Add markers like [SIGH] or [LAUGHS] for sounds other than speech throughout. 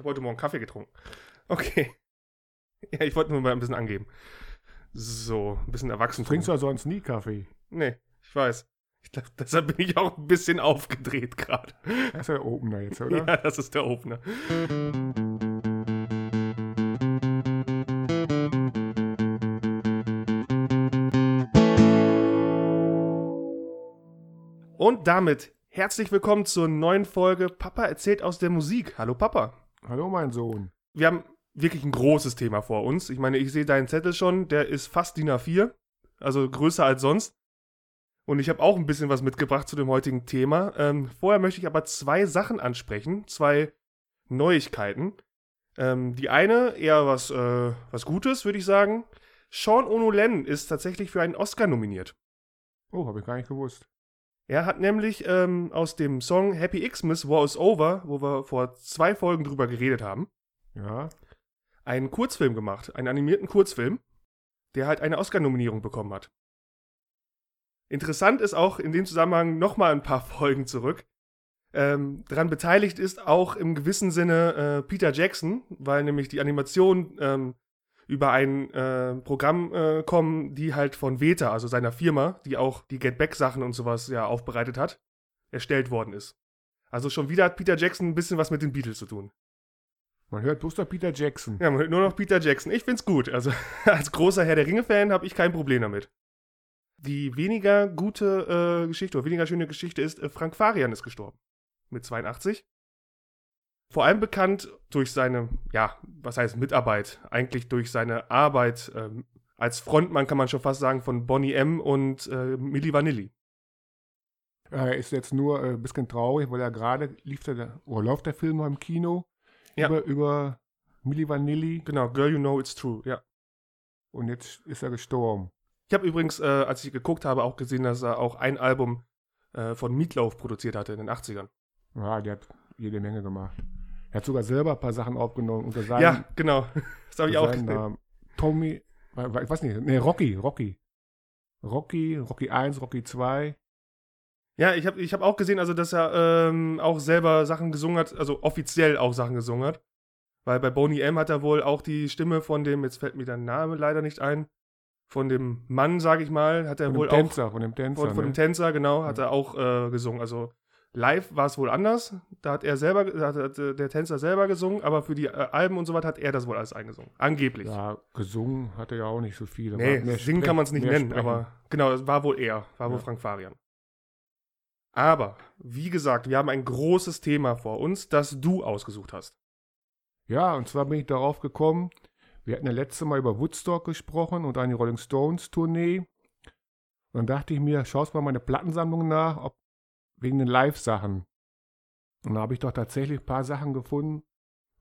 habe heute Morgen Kaffee getrunken. Okay. [LAUGHS] Ja, ich wollte nur mal ein bisschen angeben. So, ein bisschen erwachsen. Trinkst du ja sonst nie Kaffee? Nee, ich weiß. Ich glaub, deshalb bin ich auch ein bisschen aufgedreht gerade. Das ist der Opener jetzt, [LAUGHS] oder? Ja, das ist der Opener. Und damit herzlich willkommen zur neuen Folge Papa erzählt aus der Musik. Hallo Papa. Hallo, mein Sohn. Wir haben wirklich ein großes Thema vor uns. Ich meine, ich sehe deinen Zettel schon, der ist fast DIN A4, also größer als sonst. Und ich habe auch ein bisschen was mitgebracht zu dem heutigen Thema. Ähm, vorher möchte ich aber zwei Sachen ansprechen, zwei Neuigkeiten. Ähm, die eine eher was, äh, was Gutes, würde ich sagen. Sean O'Nolan ist tatsächlich für einen Oscar nominiert. Oh, habe ich gar nicht gewusst. Er hat nämlich ähm, aus dem Song Happy Xmas War is Over, wo wir vor zwei Folgen drüber geredet haben, Ja. einen Kurzfilm gemacht, einen animierten Kurzfilm, der halt eine Oscar-Nominierung bekommen hat. Interessant ist auch in dem Zusammenhang nochmal ein paar [LAUGHS] Folgen zurück. Ähm, daran beteiligt ist auch im gewissen Sinne äh, Peter Jackson, weil nämlich die Animationen ähm, über ein äh, Programm äh, kommen, die halt von Veta, also seiner Firma, die auch die Get Back Sachen und sowas ja aufbereitet hat, erstellt worden ist. Also schon wieder hat Peter Jackson ein bisschen was mit den Beatles zu tun. Man hört bloß noch Peter Jackson. Ja, man hört nur noch Peter Jackson. Ich find's gut. Also [LAUGHS] als großer Herr der Ringe-Fan habe ich kein Problem damit. Die weniger gute äh, Geschichte oder weniger schöne Geschichte ist, äh, Frank Farian ist gestorben. Mit 82. Vor allem bekannt durch seine, ja, was heißt Mitarbeit? Eigentlich durch seine Arbeit ähm, als Frontmann, kann man schon fast sagen, von Bonnie M. und äh, Milli Vanilli. Er ist jetzt nur äh, ein bisschen traurig, weil er gerade lief der, oder läuft der Film noch im Kino Ja. über, über Milli Vanilli Genau, Girl You Know It's True, ja. und jetzt ist er gestorben. Ich habe übrigens, äh, als ich geguckt habe, auch gesehen, dass er auch ein Album äh, von Meatloaf produziert hatte in den 80ern. Ja, der hat jede Menge gemacht. Er hat sogar selber ein paar Sachen aufgenommen unter seinem, Ja, genau. [LAUGHS] Das habe ich auch gesehen. Namen. Tommy, ich weiß nicht, nee, Rocky, Rocky. Rocky, Rocky 1, Rocky 2. Ja, ich habe ich hab auch gesehen, also dass er ähm, auch selber Sachen gesungen hat, also offiziell auch Sachen gesungen hat. Weil bei Boney M hat er wohl auch die Stimme von dem, jetzt fällt mir der Name leider nicht ein, von dem Mann, sag ich mal, hat er Von wohl dem auch, Tänzer, von dem Tänzer. von, von dem ne? Tänzer, genau, hat er auch äh, gesungen. Also live war es wohl anders, da hat er selber, da hat, äh, der Tänzer selber gesungen, aber für die äh, Alben und so weiter hat er das wohl alles eingesungen. Angeblich. Ja, gesungen hat er ja auch nicht so viel. Nee, mehr singen Sprech- kann man es nicht nennen, sprechen. aber genau, es war wohl er, war wohl Ja. Frank Farian. Aber, wie gesagt, wir haben ein großes Thema vor uns, das du ausgesucht hast. Ja, und zwar bin ich darauf gekommen, wir hatten ja letzte Mal über Woodstock gesprochen und eine Rolling Stones Tournee. Und dann dachte ich mir, schaust mal meine Plattensammlung nach, ob wegen den Live-Sachen. Und da habe ich doch tatsächlich ein paar Sachen gefunden,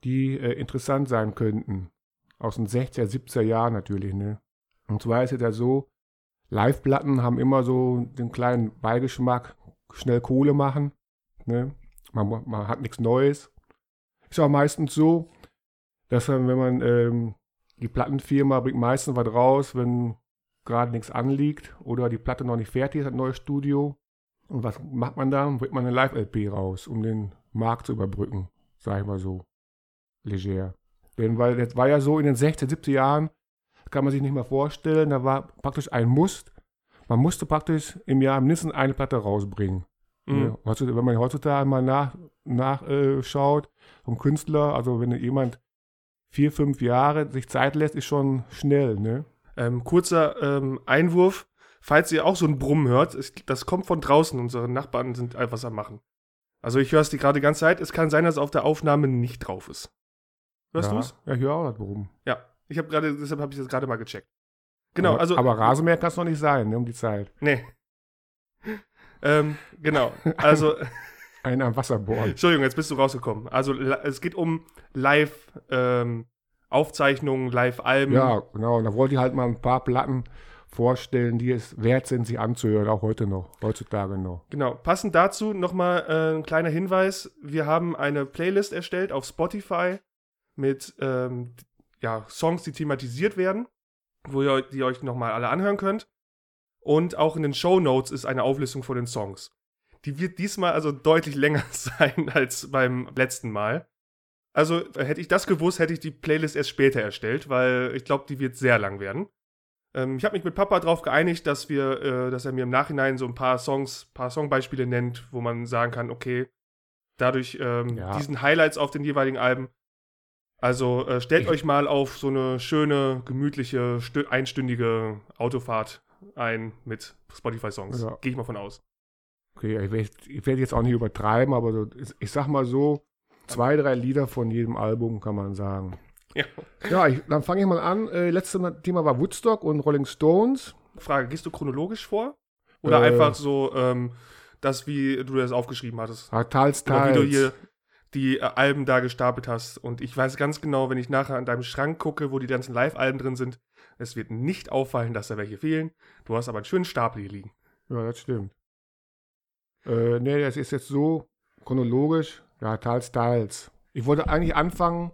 die äh, interessant sein könnten. Aus den 60er, 70er Jahren natürlich, ne? Und zwar ist es ja so, Live-Platten haben immer so den kleinen Beigeschmack, schnell Kohle machen, ne? Man, man hat nichts Neues. Ist auch meistens so, dass dann, wenn man, ähm, die Plattenfirma bringt meistens was raus, wenn gerade nichts anliegt oder die Platte noch nicht fertig ist, ein neues Studio. Und was macht man dann? Bringt man eine Live-LP raus, um den Markt zu überbrücken, sag ich mal so. Leger. Denn weil das war ja so in den 60er, 70er Jahren, kann man sich nicht mehr vorstellen, da war praktisch ein Muss. Man musste praktisch im Jahr mindestens eine Platte rausbringen. Mhm. Heutzutage, wenn man heutzutage mal nach, nachschaut, vom Künstler, also wenn jemand vier, fünf Jahre sich Zeit lässt, ist schon schnell, ne? Ähm, kurzer ähm, Einwurf, falls ihr auch so ein Brummen hört, ist, das kommt von draußen, unsere Nachbarn sind etwas am Machen. Also ich höre es die gerade die ganze Zeit, es kann sein, dass auf der Aufnahme nicht drauf ist. Hörst ja. du es? Ja, ich höre auch das warum. Ja. Ich habe gerade, deshalb habe ich das gerade mal gecheckt. Genau, aber, also. Aber Rasenmäher kann es noch nicht sein, ne, um die Zeit. Nee. [LAUGHS] ähm, genau. Also, Einen am Wasser bohren. Entschuldigung, jetzt bist du rausgekommen. Also, es geht um Live-Aufzeichnungen, Live-Alben. Ja, genau. Und da wollte ich halt mal ein paar Platten vorstellen, die es wert sind, sich anzuhören, auch heute noch, heutzutage noch. Genau. Passend dazu nochmal äh, ein kleiner Hinweis. Wir haben eine Playlist erstellt auf Spotify mit ähm, ja, Songs, die thematisiert werden, wo ihr die euch nochmal alle anhören könnt. Und auch in den Show Notes ist eine Auflistung von den Songs. Die wird diesmal also deutlich [LAUGHS] länger sein als beim letzten Mal. Also äh, hätte ich das gewusst, hätte ich die Playlist erst später erstellt, weil ich glaube, die wird sehr lang werden. Ähm, ich habe mich mit Papa darauf geeinigt, dass wir, äh, dass er mir im Nachhinein so ein paar Songs, paar Songbeispiele nennt, wo man sagen kann, okay, dadurch ähm, Ja. diesen Highlights auf den jeweiligen Alben. Also äh, stellt Ich- euch mal auf so eine schöne, gemütliche, stü- einstündige Autofahrt ein mit Spotify-Songs. Ja. Gehe ich mal von aus. Okay, ich werde werd jetzt auch nicht übertreiben, aber so, ich, ich sag mal so, zwei, drei Lieder von jedem Album kann man sagen. Ja. Ja, ich, dann fange ich mal an. Äh, letztes Thema war Woodstock und Rolling Stones. Frage, gehst du chronologisch vor? Oder Äh. einfach so, ähm, das, wie du das aufgeschrieben hattest? Ah, teils, Oder wie teils. du hier die äh, Alben da gestapelt hast. Und ich weiß ganz genau, wenn ich nachher an deinem Schrank gucke, wo die ganzen Live-Alben drin sind, es wird nicht auffallen, dass da welche fehlen. Du hast aber einen schönen Stapel hier liegen. Ja, das stimmt. Äh, nee, das ist jetzt so chronologisch. Ja, teils, teils. Ich wollte eigentlich anfangen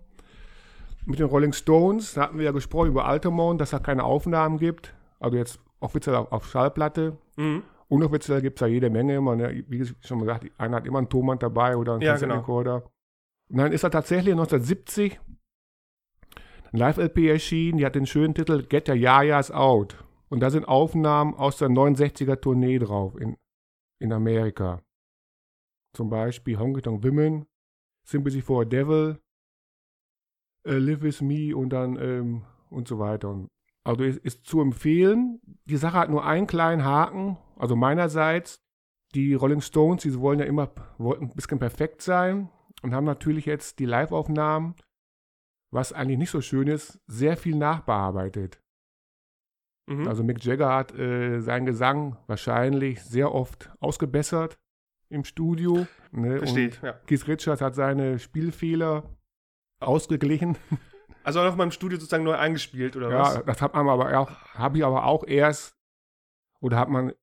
mit den Rolling Stones. Da hatten wir ja gesprochen über Altamont, dass da keine Aufnahmen gibt. Also jetzt offiziell auf, auf Schallplatte. Mhm. Unoffiziell gibt es da jede Menge immer. Ne? Wie schon gesagt, einer hat immer einen Tonband dabei oder einen Ja, Kassettenrekorder. Und dann ist er tatsächlich 1970 ein Live-LP erschienen, die hat den schönen Titel Get Your Yayas Out. Und da sind Aufnahmen aus der 69er Tournee drauf in, in Amerika. Zum Beispiel Honky Tonk Women, Sympathy for a Devil, äh, Live With Me und dann ähm, und so weiter. Also ist, ist zu empfehlen. Die Sache hat nur einen kleinen Haken, also meinerseits. Die Rolling Stones, die wollen ja immer wollten ein bisschen perfekt sein und haben natürlich jetzt die Live-Aufnahmen, was eigentlich nicht so schön ist, sehr viel nachbearbeitet. Mhm. Also Mick Jagger hat äh, seinen Gesang wahrscheinlich sehr oft ausgebessert im Studio. Ne? Verstehe ja. Keith Richards hat seine Spielfehler ausgeglichen. Also auch noch mal im Studio sozusagen neu eingespielt, oder Ja, was? das hat man aber auch, habe ich aber auch erst, oder hat man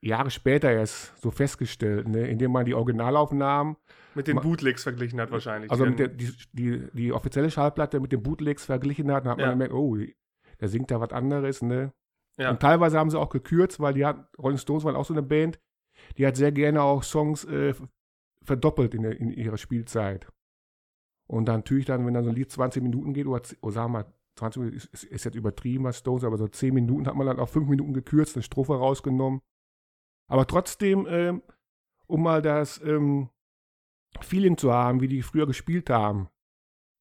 Jahre später erst so festgestellt, ne? indem man die Originalaufnahmen, Mit den Bootlegs verglichen hat wahrscheinlich. also der, die, die, die offizielle Schallplatte mit den Bootlegs verglichen hat, dann hat Ja. man gemerkt, oh, der singt da was anderes, ne? Ja. Und teilweise haben sie auch gekürzt, weil die hat, Rolling Stones waren auch so eine Band, die hat sehr gerne auch Songs äh, verdoppelt in, der, in ihrer Spielzeit. Und dann natürlich dann, wenn dann so ein Lied 20 Minuten geht, oder, oder sagen wir mal, 20 Minuten ist, ist, ist jetzt übertrieben, was Stones, aber so 10 Minuten hat man dann auf 5 Minuten gekürzt, eine Strophe rausgenommen. Aber trotzdem, ähm, um mal das ähm, Feeling zu haben, wie die früher gespielt haben,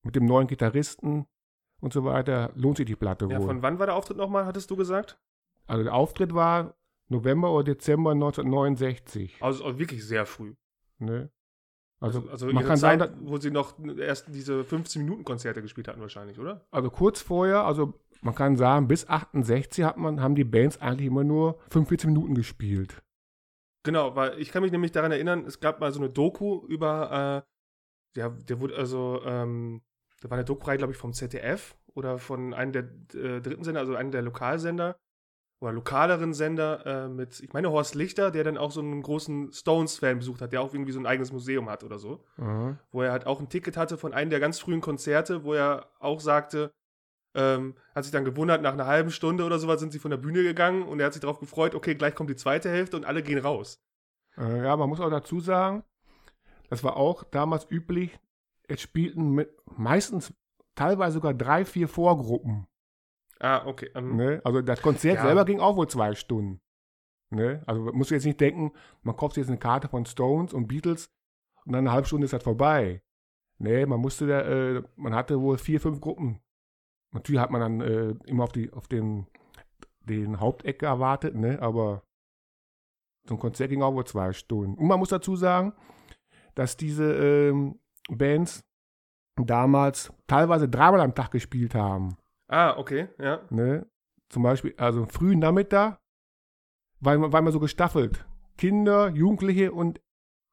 mit dem neuen Gitarristen und so weiter, lohnt sich die Platte ja, wohl. von wann war der Auftritt nochmal, hattest du gesagt? Also der Auftritt war November oder Dezember 1969. Also auch wirklich sehr früh. Ne? Also, Also, man kann Zeit, sagen, wo sie noch erst diese 15-Minuten-Konzerte gespielt hatten wahrscheinlich, oder? also kurz vorher, also man kann sagen, bis 68 hat man, haben die Bands eigentlich immer nur 45 Minuten gespielt. Genau, weil ich kann mich nämlich daran erinnern, es gab mal so eine Doku über, äh, ja, der wurde also, ähm, da war eine Doku-Reihe, glaube ich, vom ZDF oder von einem der äh, dritten Sender, also einem der Lokalsender oder lokaleren Sender äh, mit, ich meine, Horst Lichter, der dann auch so einen großen Stones-Fan besucht hat, der auch irgendwie so ein eigenes Museum hat oder so, Aha. wo er halt auch ein Ticket hatte von einem der ganz frühen Konzerte, wo er auch sagte, ähm, hat sich dann gewundert, nach einer halben Stunde oder sowas sind sie von der Bühne gegangen und er hat sich darauf gefreut, okay, gleich kommt die zweite Hälfte und alle gehen raus. Äh, ja, man muss auch dazu sagen, das war auch damals üblich, es spielten mit, meistens teilweise sogar drei, vier Vorgruppen. Ah, okay. Ähm, Ne? Also das Konzert Ja. selber ging auch wohl zwei Stunden. Ne? Also man muss jetzt nicht denken, man kauft jetzt eine Karte von Stones und Beatles und dann eine halbe Stunde ist das vorbei. Ne, man musste da, äh, man hatte wohl vier, fünf Gruppen. Natürlich hat man dann äh, immer auf, die, auf den, den Haupteck erwartet, ne? aber so ein Konzert ging auch wohl zwei Stunden. Und man muss dazu sagen, dass diese ähm, Bands damals teilweise dreimal am Tag gespielt haben. Ah, okay, ja. Ne? Zum Beispiel, also frühen Nachmittag, weil, man- weil man so gestaffelt. Kinder, Jugendliche und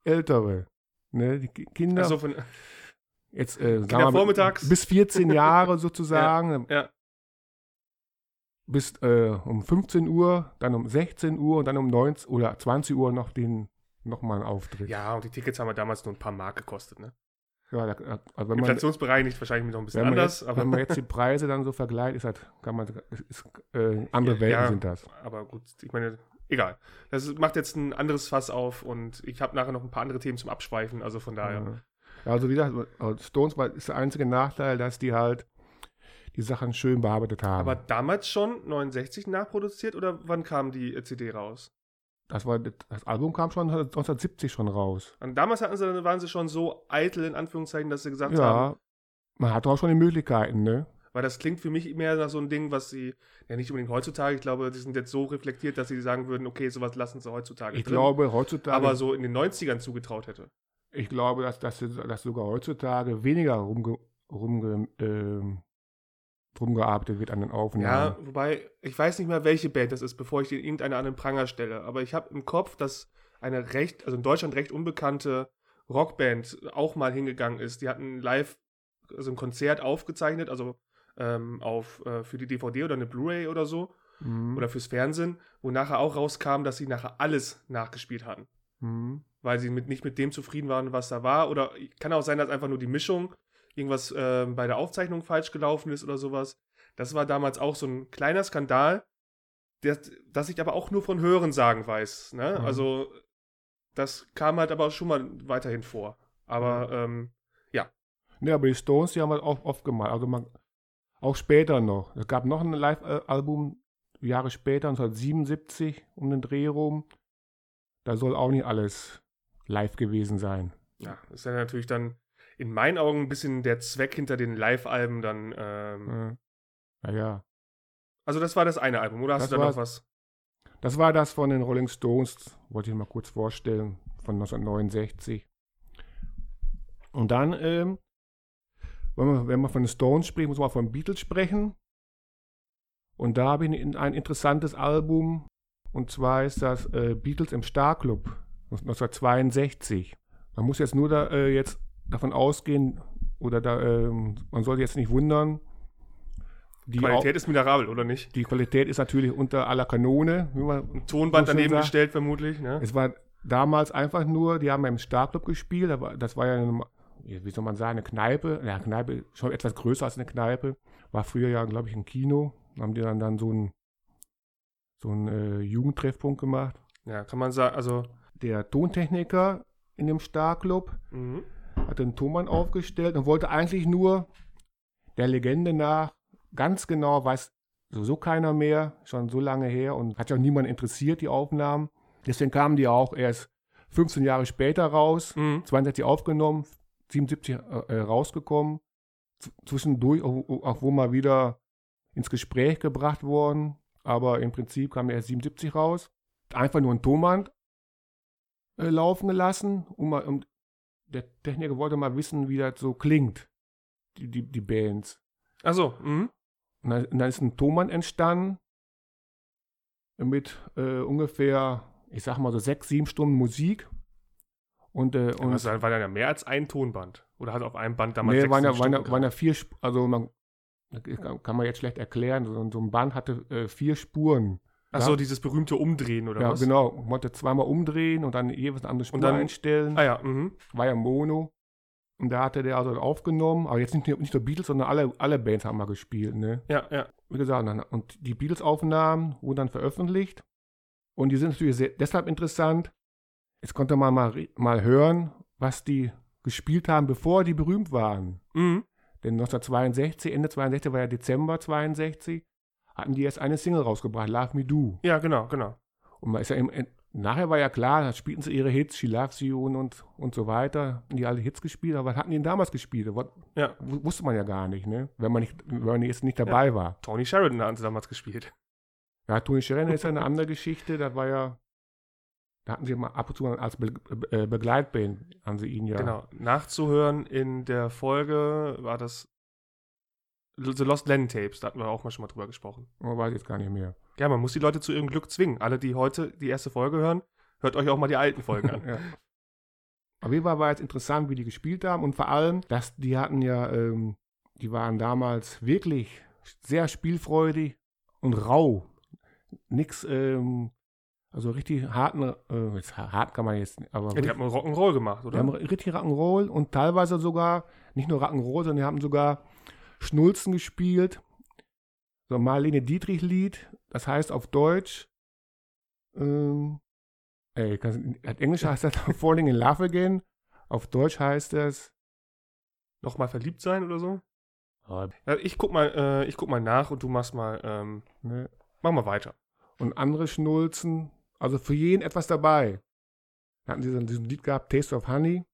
Ältere. Ne? Die Ki- Kinder, Also von, jetzt, äh, sagen Kinder wir vormittags. bis 14 [LAUGHS] Jahre sozusagen, ja. bis äh, um 15 Uhr, dann um 16 Uhr und dann um 19 oder 20 Uhr noch den nochmal einen Auftritt. ja, und die Tickets haben ja damals nur ein paar Mark gekostet, ne? Ja, da, also wenn man, Inflationsbereinigt wahrscheinlich noch ein bisschen anders, jetzt, aber, wenn man jetzt die [LAUGHS] Preise dann so vergleicht, ist das, kann man, ist, äh, andere Ja, Welten ja. sind das. aber gut, ich meine, egal. Das macht jetzt ein anderes Fass auf und ich habe nachher noch ein paar andere Themen zum Abschweifen, also von daher. Ja. Also wie gesagt, Stones war, ist der einzige Nachteil, dass die halt die Sachen schön bearbeitet haben. Aber damals schon 69 nachproduziert oder wann kam die äh, CD raus? Das, war, das Album kam schon 1970 schon raus. Und damals hatten sie, waren sie schon so eitel, in Anführungszeichen, dass sie gesagt Ja, haben, man hat auch schon die Möglichkeiten, ne? weil das klingt für mich mehr nach so ein Ding, was sie, ja nicht unbedingt heutzutage, ich glaube, die sind jetzt so reflektiert, dass sie sagen würden, okay, sowas lassen sie heutzutage Ich drin, glaube, heutzutage, aber so in den 90ern zugetraut hätte. ich glaube, dass, dass, dass sogar heutzutage weniger rumge, rumge, ähm, drum gearbeitet wird an den Ja, Aufnahmen. wobei, ich weiß nicht mehr, welche Band das ist, bevor ich den irgendeiner an den Pranger stelle. Aber ich habe im Kopf, dass eine recht, also in Deutschland recht unbekannte Rockband auch mal hingegangen ist. Die hatten live, also ein Konzert aufgezeichnet, also ähm, auf, äh, für die DVD oder eine Blu-ray oder so, Mhm. oder fürs Fernsehen, wo nachher auch rauskam, dass sie nachher alles nachgespielt hatten. Mhm. Weil sie mit, nicht mit dem zufrieden waren, was da war. Oder kann auch sein, dass einfach nur die Mischung irgendwas ähm, bei der Aufzeichnung falsch gelaufen ist oder sowas. Das war damals auch so ein kleiner Skandal, der, das ich aber auch nur von Hören sagen weiß. Ne? Mhm. Also, das kam halt aber schon mal weiterhin vor. Aber, ähm, Ne, aber die Stones, die haben halt auch oft gemacht. Also man, auch später noch. Es gab noch ein Live-Album, Jahre später, 1977, um den Dreh rum. Da soll auch nicht alles live gewesen sein. ja, das ist ja natürlich dann in meinen Augen ein bisschen der Zweck hinter den Live-Alben dann. Ähm, Äh, naja. Also, das war das eine Album, oder hast Das du da noch was? Das war das von den Rolling Stones, wollte ich mal kurz vorstellen, von 1969. Und dann, ähm, wenn, man, wenn man von den Stones spricht, muss man von Beatles sprechen. Und da habe ich ein, ein interessantes Album, und zwar ist das äh, Beatles im Starclub, 1962. Man muss jetzt nur da, äh, jetzt davon ausgehen, oder da, ähm, man sollte jetzt nicht wundern, die, Qualität ist miserabel, oder nicht? Die Qualität ist natürlich unter aller Kanone, Ein Tonband daneben sagt. gestellt, vermutlich. Ne? Es war damals einfach nur, die haben ja im Starclub gespielt, war- das war ja, eine, wie soll man sagen, eine Kneipe, ja, Kneipe, schon etwas größer als eine Kneipe, war früher ja, glaube ich, ein Kino, haben die dann, dann so einen so einen, äh, Jugendtreffpunkt gemacht. Ja, kann man sagen, also. Der Tontechniker in dem Starclub Mhm. Hat den Tonmann aufgestellt und wollte eigentlich nur der Legende nach ganz genau, weiß sowieso keiner mehr, schon so lange her und hat ja auch niemand interessiert, die Aufnahmen. Deswegen kamen die auch erst 15 Jahre später raus, Mhm. 62 aufgenommen, 77 äh, rausgekommen, zwischendurch auch, auch wo mal wieder ins Gespräch gebracht worden, aber im Prinzip kam erst 77 raus. Einfach nur ein Tonband äh, laufen gelassen, um um, der Techniker wollte mal wissen, wie das so klingt, die, die, die Bands. Achso, mhm. Und dann, und dann ist ein Tonband entstanden mit äh, ungefähr, ich sag mal so sechs, sieben Stunden Musik. Und, äh, und das war dann ja mehr als ein Tonband. Oder hat auf einem Band damals nee, sechs, waren ja, waren, ja, waren ja vier, also man, kann- kann man jetzt schlecht erklären, so, so ein Band hatte äh, vier Spuren. Achso, ja. dieses berühmte Umdrehen oder ja, was? genau. Man konnte zweimal umdrehen und dann jeweils eine andere Spur dann- einstellen. Ah ja, mhm. War ja Mono. Und da hatte der also aufgenommen, aber jetzt nicht, nur- nicht nur Beatles, sondern alle, alle Bands haben mal gespielt, ne? Ja, ja. Wie gesagt, dann, und die Beatles-Aufnahmen wurden dann veröffentlicht. Und die sind natürlich sehr, deshalb interessant. Jetzt konnte man mal, mal hören, was die gespielt haben, bevor die berühmt waren. Mhm. Denn 1962, Ende 62 war ja Dezember 62, hatten die erst eine Single rausgebracht, Love Me Do. Ja, genau, genau. Und man ist ja im, in- nachher war ja klar, da spielten sie ihre Hits, She Loves You und, und, und so weiter. Die alle Hits gespielt, aber was hatten die denn damals gespielt? Was, Ja. wu- Wusste man ja gar nicht, ne? Wenn man, nicht, wenn man jetzt nicht dabei war. Tony Sheridan hatten sie damals gespielt. Ja, Tony Sheridan [LAUGHS] ist ja eine andere Geschichte, das war ja, da hatten sie mal ab und zu mal als Be Be Begleitband, haben sie ihn ja. Genau. Nachzuhören in der Folge war das The Lost Lennon Tapes. Da hatten wir auch mal schon mal drüber gesprochen. Oh, weiß jetzt gar nicht mehr. Ja, man muss die Leute zu ihrem Glück zwingen. Alle, die heute die erste Folge hören, hört euch auch mal die alten Folgen an. [LAUGHS] ja. Auf jeden Fall war jetzt interessant, wie die gespielt haben und vor allem, dass die hatten ja, ähm, die waren damals wirklich sehr spielfreudig und rau. Nix, ähm, also richtig harten, äh, jetzt hart kann man jetzt, aber Ja, die haben Rock'n'Roll gemacht, die oder? haben richtig Rock'n'Roll und teilweise sogar, nicht nur Rock'n'Roll, sondern die haben sogar Schnulzen gespielt. So ein Marlene Dietrich-Lied, das heißt auf Deutsch, ähm, ey, kann, Englisch heißt das [LAUGHS] Falling in Love Again, auf Deutsch heißt das Nochmal verliebt sein oder so? Ja, ich guck mal, äh, ich guck mal nach und du machst mal, ähm, ne? mach mal weiter. Und andere Schnulzen, also für jeden etwas dabei. Da hatten sie so diesen Lied gehabt, Taste of Honey.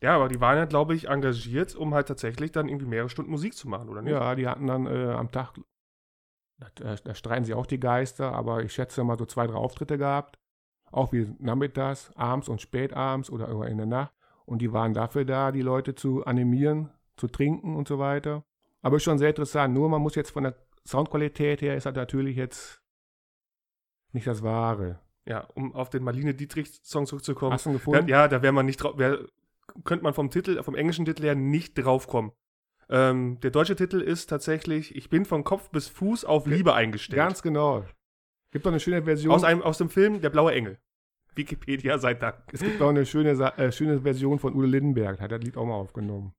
Ja, aber die waren ja, glaube ich, engagiert, um halt tatsächlich dann irgendwie mehrere Stunden Musik zu machen, oder nicht? Ja, die hatten dann äh, am Tag, da, da streiten sie auch die Geister, aber ich schätze mal so zwei, drei Auftritte gehabt. Auch wie nachmittags, abends und spätabends oder irgendwann in der Nacht. Und die waren dafür da, die Leute zu animieren, zu trinken und so weiter. Aber ist schon sehr interessant. Nur man muss jetzt von der Soundqualität her, ist das natürlich jetzt nicht das Wahre. Ja, um auf den Marlene Dietrich-Song zurückzukommen. Hast du ihn Ja, gefunden? ja, da wäre man nicht drauf, wär, könnte man vom Titel, vom englischen Titel her nicht draufkommen. Ähm, der deutsche Titel ist tatsächlich, ich bin von Kopf bis Fuß auf Liebe eingestellt. Ganz genau. Gibt doch eine schöne Version. aus, einem, aus dem Film Der blaue Engel. Wikipedia sei Dank. es gibt auch eine schöne, äh, schöne Version von Udo Lindenberg. Hat das Lied auch mal aufgenommen.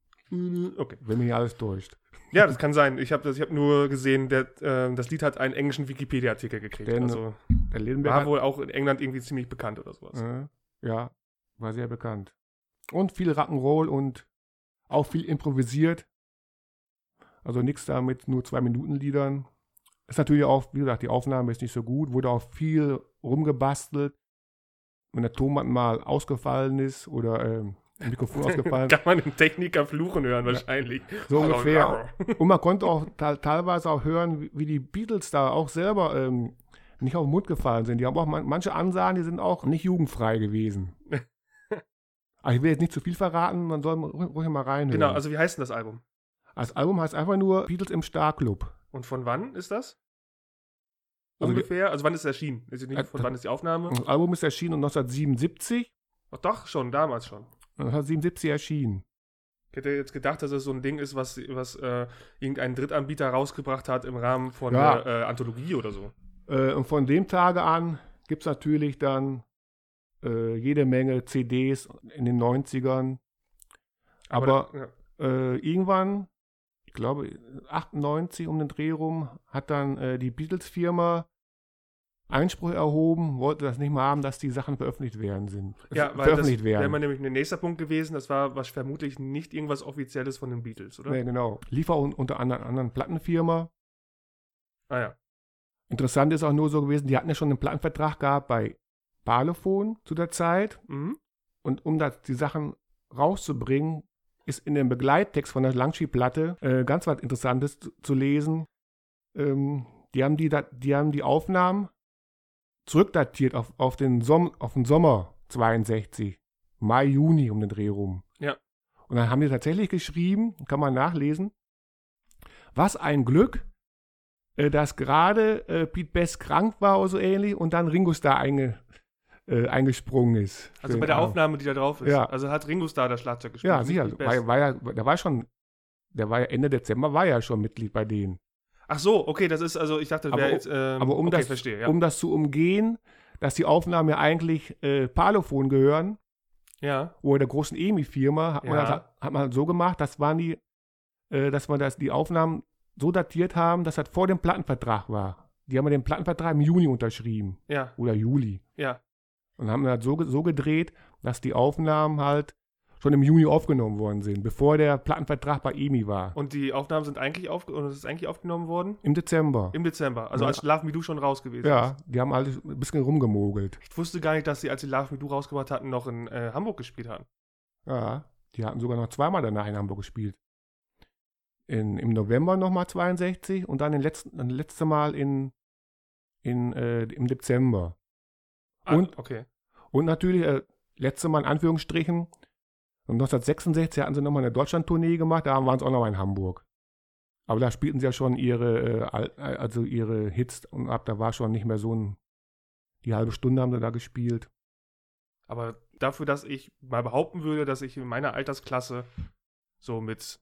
Okay. Wenn mich alles täuscht. Ja, das kann sein. Ich habe hab nur gesehen, der, ähm, das Lied hat einen englischen Wikipedia-Artikel gekriegt. Denn- also Der Lindenberg war wohl auch in England irgendwie ziemlich bekannt oder sowas. Äh, ja, war sehr bekannt. Und viel Rock'n'Roll und auch viel improvisiert. Also nichts da mit nur zwei Minuten Liedern. Ist natürlich auch, wie gesagt, die Aufnahme ist nicht so gut. Wurde auch viel rumgebastelt. Wenn der Ton mal ausgefallen ist oder ähm, ein Mikrofon [LAUGHS] ausgefallen. Kann man den Techniker fluchen hören wahrscheinlich. So ungefähr. Und man konnte auch te- teilweise auch hören, wie- wie die Beatles da auch selber ähm, nicht auf den Mund gefallen sind. Die haben auch man, manche Ansagen, die sind auch nicht jugendfrei gewesen. [LAUGHS] Aber ich will jetzt nicht zu viel verraten, man soll ruhig mal reinhören. Genau, also wie heißt denn das Album? das Album heißt einfach nur Beatles im Starclub. Und von wann ist das? Also Ungefähr? Also wann ist es erschienen? Ist nicht, Äh, von wann ist die Aufnahme? Das Album ist erschienen 1977. Ach doch, schon, damals schon. 1977 erschienen. Ich hätte jetzt gedacht, dass es so ein Ding ist, was, was äh, irgendein Drittanbieter rausgebracht hat im Rahmen von Ja. einer äh, Anthologie oder so. Äh, und von dem Tage an gibt es natürlich dann äh, jede Menge CDs in den 90ern. Aber ja. äh, irgendwann, ich glaube 98 um den Dreh rum, hat dann äh, die Beatles-Firma Einspruch erhoben, wollte das nicht mehr haben, dass die Sachen veröffentlicht werden sind. Ja, weil das veröffentlicht wäre werden. mal nämlich ein nächster Punkt gewesen. Das war was vermutlich nicht irgendwas Offizielles von den Beatles, oder? Nee, genau. Liefer un unter anderem anderen Plattenfirma. Ah ja. Interessant ist auch nur so gewesen, die hatten ja schon einen Plattenvertrag gehabt bei Parlophon zu der Zeit. Mhm. Und um das, die Sachen rauszubringen, ist in dem Begleittext von der Langschi-Platte äh, ganz was Interessantes zu, zu lesen. Ähm, die, haben die, die haben die Aufnahmen zurückdatiert auf, auf, den Som auf den Sommer 62. Mai, Juni um den Dreh rum. Ja. Und dann haben die tatsächlich geschrieben, kann man nachlesen, was ein Glück, äh, dass gerade äh, Pete Best krank war oder so ähnlich und dann Ringo Starr einge, äh, eingesprungen ist. Also bei der Abend. Aufnahme, die da drauf ist. Ja. Also hat Ringo Starr das Schlagzeug gespielt. Ja, sicher. War, war ja, der war schon, der war ja Ende Dezember war ja schon Mitglied bei denen. Ach so, okay, das ist also, ich dachte, das Aber wäre um- jetzt. Ähm, aber um okay, das- verstehe, ja. Um das zu umgehen, dass die Aufnahmen ja eigentlich äh, Parlophon gehören, ja. oder der großen EMI-Firma, hat, man Ja. das- hat man so gemacht, das waren die, äh, dass man das, die Aufnahmen so datiert haben, dass das vor dem Plattenvertrag war. Die haben ja den Plattenvertrag im Juni unterschrieben. Ja, Oder Juli. ja. Und haben das so, so gedreht, dass die Aufnahmen halt schon im Juni aufgenommen worden sind, bevor der Plattenvertrag bei EMI war. Und die Aufnahmen sind eigentlich aufge und es ist eigentlich aufgenommen worden Im Dezember. im Dezember. Also Ja. als Love Me Do schon raus gewesen Ja, ist. die haben alles ein bisschen rumgemogelt. Ich wusste gar nicht, dass sie, als sie Love Me Do rausgebracht hatten, noch in äh, Hamburg gespielt hatten. Ja, die hatten sogar noch zweimal danach in Hamburg gespielt. In, Im November nochmal 62 und dann den letzten, das letzte Mal in, in, äh, im Dezember. Ah, Und- okay. Und natürlich, äh, letzte Mal in Anführungsstrichen, und 1966 hatten sie nochmal eine Deutschland-Tournee gemacht, da waren sie auch nochmal in Hamburg. Aber da spielten sie ja schon ihre, äh, äh, also ihre Hits und ab, da war schon nicht mehr so ein, die halbe Stunde haben sie da gespielt. Aber dafür, dass ich mal behaupten würde, dass ich in meiner Altersklasse so mit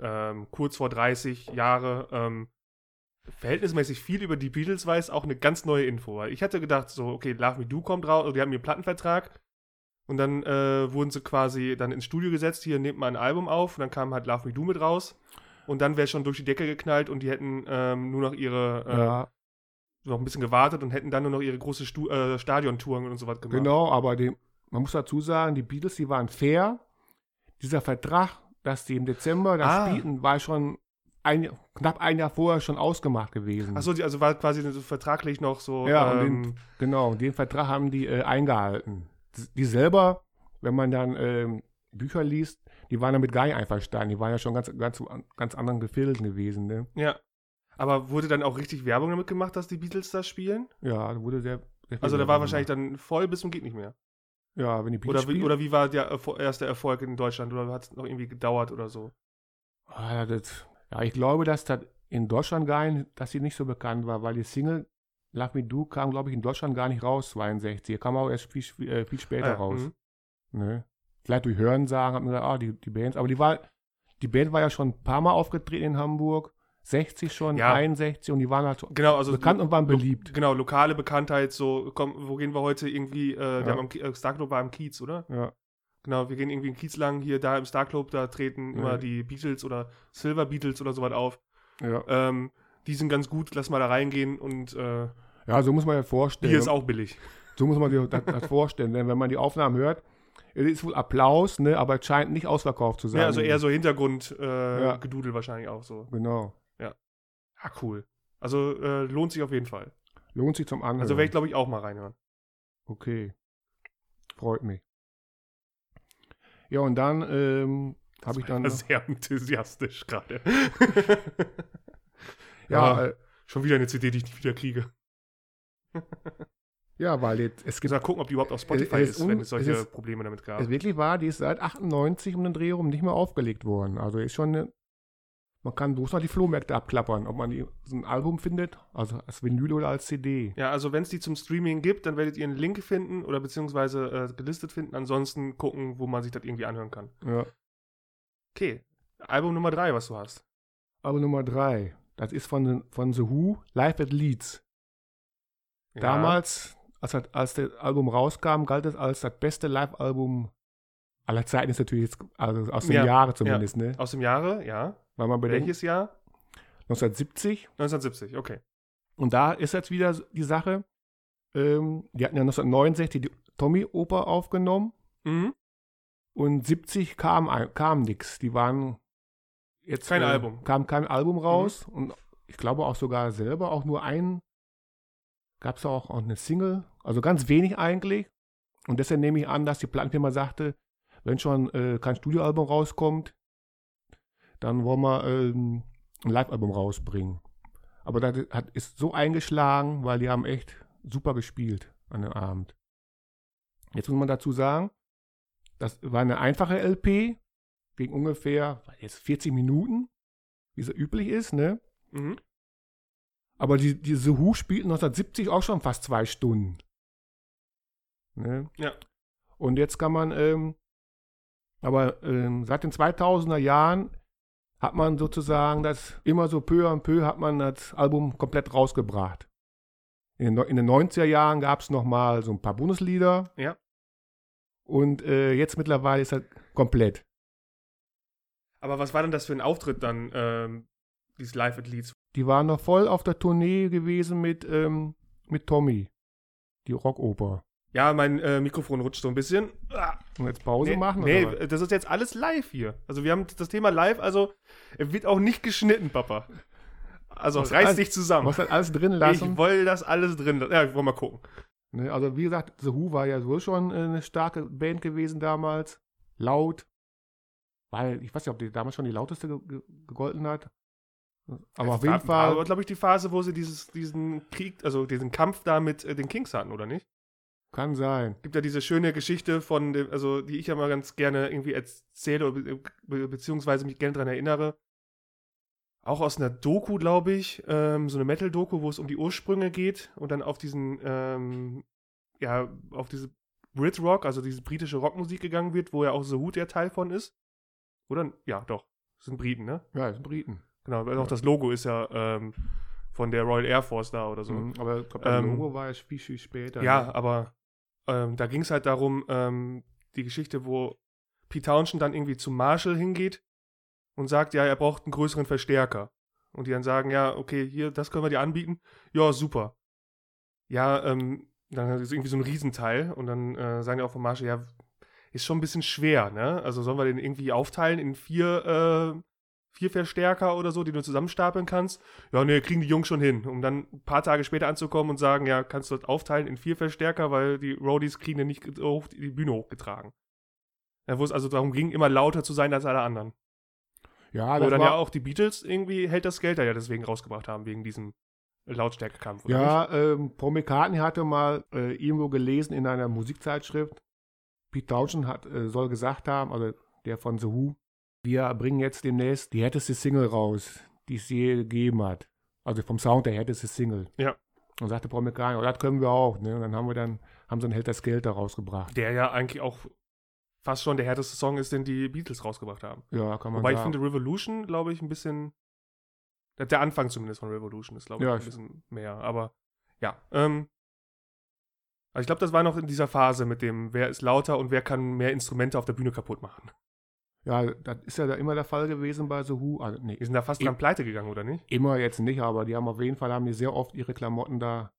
ähm, kurz vor 30 Jahre ähm, verhältnismäßig viel über die Beatles weiß, auch eine ganz neue Info. Weil ich hätte gedacht, so, okay, Love Me Do kommt raus, die haben ihren Plattenvertrag und dann äh, wurden sie quasi dann ins Studio gesetzt, hier nehmt mal ein Album auf und dann kam halt Love Me Do mit raus und dann wäre schon durch die Decke geknallt und die hätten ähm, nur noch ihre, äh, Ja, noch ein bisschen gewartet und hätten dann nur noch ihre große Stu äh, Stadiontouren und so was gemacht. Genau, aber die, man muss dazu sagen, die Beatles, die waren fair. Dieser Vertrag dass die im Dezember das Ah. spielten, war schon ein, knapp ein Jahr vorher schon ausgemacht gewesen. Achso, also war quasi so vertraglich noch so. Ja, ähm, den, genau, den Vertrag haben die äh, eingehalten. Die selber, wenn man dann ähm, Bücher liest, die waren damit gar nicht einverstanden. Die waren ja schon ganz, ganz, ganz anderen Gefilden gewesen. Ne? ja. Aber wurde dann auch richtig Werbung damit gemacht, dass die Beatles das spielen? Ja, wurde sehr. sehr Also da war wahrscheinlich dann voll bis zum geht nicht mehr. Ja, wenn die Beatles Oder wie, spielen- oder wie war der erste Erfolg in Deutschland? Oder hat es noch irgendwie gedauert oder so? Ah, das, ja, ich glaube, dass das in Deutschland gar nicht, dass sie nicht so bekannt war, weil die Single Love Me Do kam, glaube ich, in Deutschland gar nicht raus, 62. Kam auch erst viel, viel, äh, viel später Ah, raus. mhm. Ne? Vielleicht durch Hören sagen, hat man gesagt, ah, die, die Bands, aber die war, die Band war ja schon ein paar Mal aufgetreten in Hamburg, 60 schon, Ja. 61 und die waren halt Genau, also bekannt und waren beliebt. Genau, lokale Bekanntheit, so, komm, wo gehen wir heute irgendwie, äh, Ja. am äh, Starclub war am Kiez, oder? Ja, Genau, wir gehen irgendwie in Kiez lang, hier, da im Starclub, da treten immer Ja. die Beatles oder Silver Beatles oder sowas auf. ja. Ähm, die sind ganz gut, lass mal da reingehen und äh, ja, so muss man ja vorstellen. Bier ist auch billig. So muss man sich das, das vorstellen, denn wenn man die Aufnahmen hört, es ist wohl Applaus, ne, aber es scheint nicht ausverkauft zu sein. Ja, also eher so Hintergrund äh, Ja. Gedudel wahrscheinlich auch so. Genau. Ah, cool. Also äh, lohnt sich auf jeden Fall. Lohnt sich zum Anhören. Also werde ich, glaube ich, auch mal reinhören. Okay. Freut mich. Ja, und dann ähm, habe ich dann. Sehr enthusiastisch gerade. [LAUGHS] Ja, äh, schon wieder eine CD, die ich nicht wieder kriege. [LAUGHS] ja, weil jetzt, es gibt. mal gucken, ob die überhaupt auf Spotify es ist ist, wenn un- es solche es ist- Probleme damit gab. Es wirklich war, die ist seit 98 um den Dreh rum nicht mehr aufgelegt worden. Also ist schon. Eine, man kann bloß noch die Flohmärkte abklappern, ob man die, so ein Album findet, also als Vinyl oder als CD. Ja, also wenn es die zum Streaming gibt, dann werdet ihr einen Link finden oder beziehungsweise äh, gelistet finden. Ansonsten gucken, wo man sich das irgendwie anhören kann. Ja. Okay, Album Nummer drei, was du hast. Aber Nummer drei, das ist von, von The Who, Live at Leeds. Ja. Damals, als, das- als das Album rauskam, galt es als das beste Live-Album aller Zeiten, ist natürlich jetzt, also aus den Ja, Jahren zumindest, ne? Aus dem Jahre, ja. Weil man bedenkt, Welches Jahr? 1970. 1970, okay. Und da ist jetzt wieder die Sache, ähm, die hatten ja 1969 die Tommy-Oper aufgenommen Mhm. und 70 kam, kam nix. Die waren jetzt. Kein äh, Album. Mhm. Kam kein Album raus und ich glaube auch sogar selber auch nur ein. Gab es auch, auch eine Single, also ganz wenig eigentlich. Und deshalb nehme ich an, dass die Plattenfirma sagte, wenn schon äh, kein Studioalbum rauskommt, dann wollen wir ähm, ein Live-Album rausbringen. Aber das hat, ist so eingeschlagen, weil die haben echt super gespielt an dem Abend. Jetzt muss man dazu sagen, das war eine einfache LP, ging ungefähr jetzt 40 Minuten, wie es üblich ist, ne? Mhm. Aber die, die The Who spielten 1970 auch schon fast zwei Stunden. Ne? Ja. Und jetzt kann man, ähm, aber ähm, seit den 2000er Jahren hat man sozusagen das immer so peu à peu hat man das Album komplett rausgebracht. In den, in den 90er Jahren gab es nochmal so ein paar Bundeslieder. Ja. Und äh, jetzt mittlerweile ist das komplett. Aber was war denn das für ein Auftritt dann, ähm, dieses Live at Leeds? Die waren noch voll auf der Tournee gewesen mit, ähm, mit Tommy. Die Rockoper. Ja, mein äh, Mikrofon rutscht so ein bisschen. Ah, Und jetzt Pause nee, machen? Nee, oder das ist jetzt alles live hier. Also wir haben das Thema live, also wird auch nicht geschnitten, Papa. Also reiß alles- dich zusammen. Was das alles drin lassen? Ich will das alles drin lassen. Ja, ich wollte mal gucken. Ne, also wie gesagt, The Who war ja wohl schon äh, eine starke Band gewesen damals. Laut. Weil, ich weiß nicht, ob die damals schon die lauteste ge ge gegolten hat. Aber auf jeden Fall. War, glaube ich, die Phase, wo sie dieses, diesen Krieg, also diesen Kampf da mit äh, den Kings hatten, oder nicht? Kann sein. Gibt ja diese schöne Geschichte von dem, also die ich ja mal ganz gerne irgendwie erzähle, be be beziehungsweise mich gerne daran erinnere. Auch aus einer Doku, glaube ich, ähm, so eine Metal-Doku, wo es um die Ursprünge geht und dann auf diesen, ähm, ja, auf diese Brit Rock, also diese britische Rockmusik gegangen wird, wo ja auch The Who der Teil von ist. Oder? Ja, doch. Das sind Briten, ne? Ja, das sind Briten. Genau, weil auch Ja. das Logo ist ja ähm, von der Royal Air Force da oder so. Mhm, aber ich glaube, das Ähm, Logo war ja viel, viel später. Ja, ne? aber ähm, da ging es halt darum, ähm, die Geschichte, wo Pete Townshend dann irgendwie zum Marshall hingeht und sagt, ja, er braucht einen größeren Verstärker. Und die dann sagen, ja, okay, hier, das können wir dir anbieten. Ja, super. Ja, ähm, dann ist irgendwie so ein Riesenteil und dann äh, sagen die auch vom Marshall, ja, ist schon ein bisschen schwer, ne? Also sollen wir den irgendwie aufteilen in vier, äh, vier Verstärker oder so, die du zusammenstapeln kannst? Ja, ne, kriegen die Jungs schon hin, um dann ein paar Tage später anzukommen und sagen, ja, kannst du das aufteilen in vier Verstärker, weil die Roadies kriegen den nicht hoch, die Bühne hochgetragen. Ja, wo es also darum ging, immer lauter zu sein als alle anderen. Ja, Wo das dann war, ja auch die Beatles irgendwie hält das Geld da ja deswegen rausgebracht haben, wegen diesem Lautstärkekampf. Ja, ähm, Paul McCartney hatte mal äh, irgendwo gelesen in einer Musikzeitschrift, Pete Townshend hat, äh, soll gesagt haben, also der von The Who, wir bringen jetzt demnächst die härteste Single raus, die es je gegeben hat. Also vom Sound der härteste Single. Ja. Und sagte Paul McCartney, oh, das können wir auch. Ne? Und dann haben wir dann, haben sie ein Held das Geld da rausgebracht. Der ja eigentlich auch fast schon der härteste Song ist, den die Beatles rausgebracht haben. Ja, kann man Wobei ich sagen. finde Revolution, glaube ich, ein bisschen. Der Anfang zumindest von Revolution ist, glaube ich, Ja, ein ich- bisschen mehr. Aber ja. Ähm, also ich glaube, das war noch in dieser Phase mit dem, wer ist lauter und wer kann mehr Instrumente auf der Bühne kaputt machen. Ja, das ist ja da immer der Fall gewesen bei The Who. Also, nee, Die sind da fast dran pleite gegangen, oder nicht? immer jetzt nicht, aber die haben auf jeden Fall, haben die sehr oft ihre Klamotten da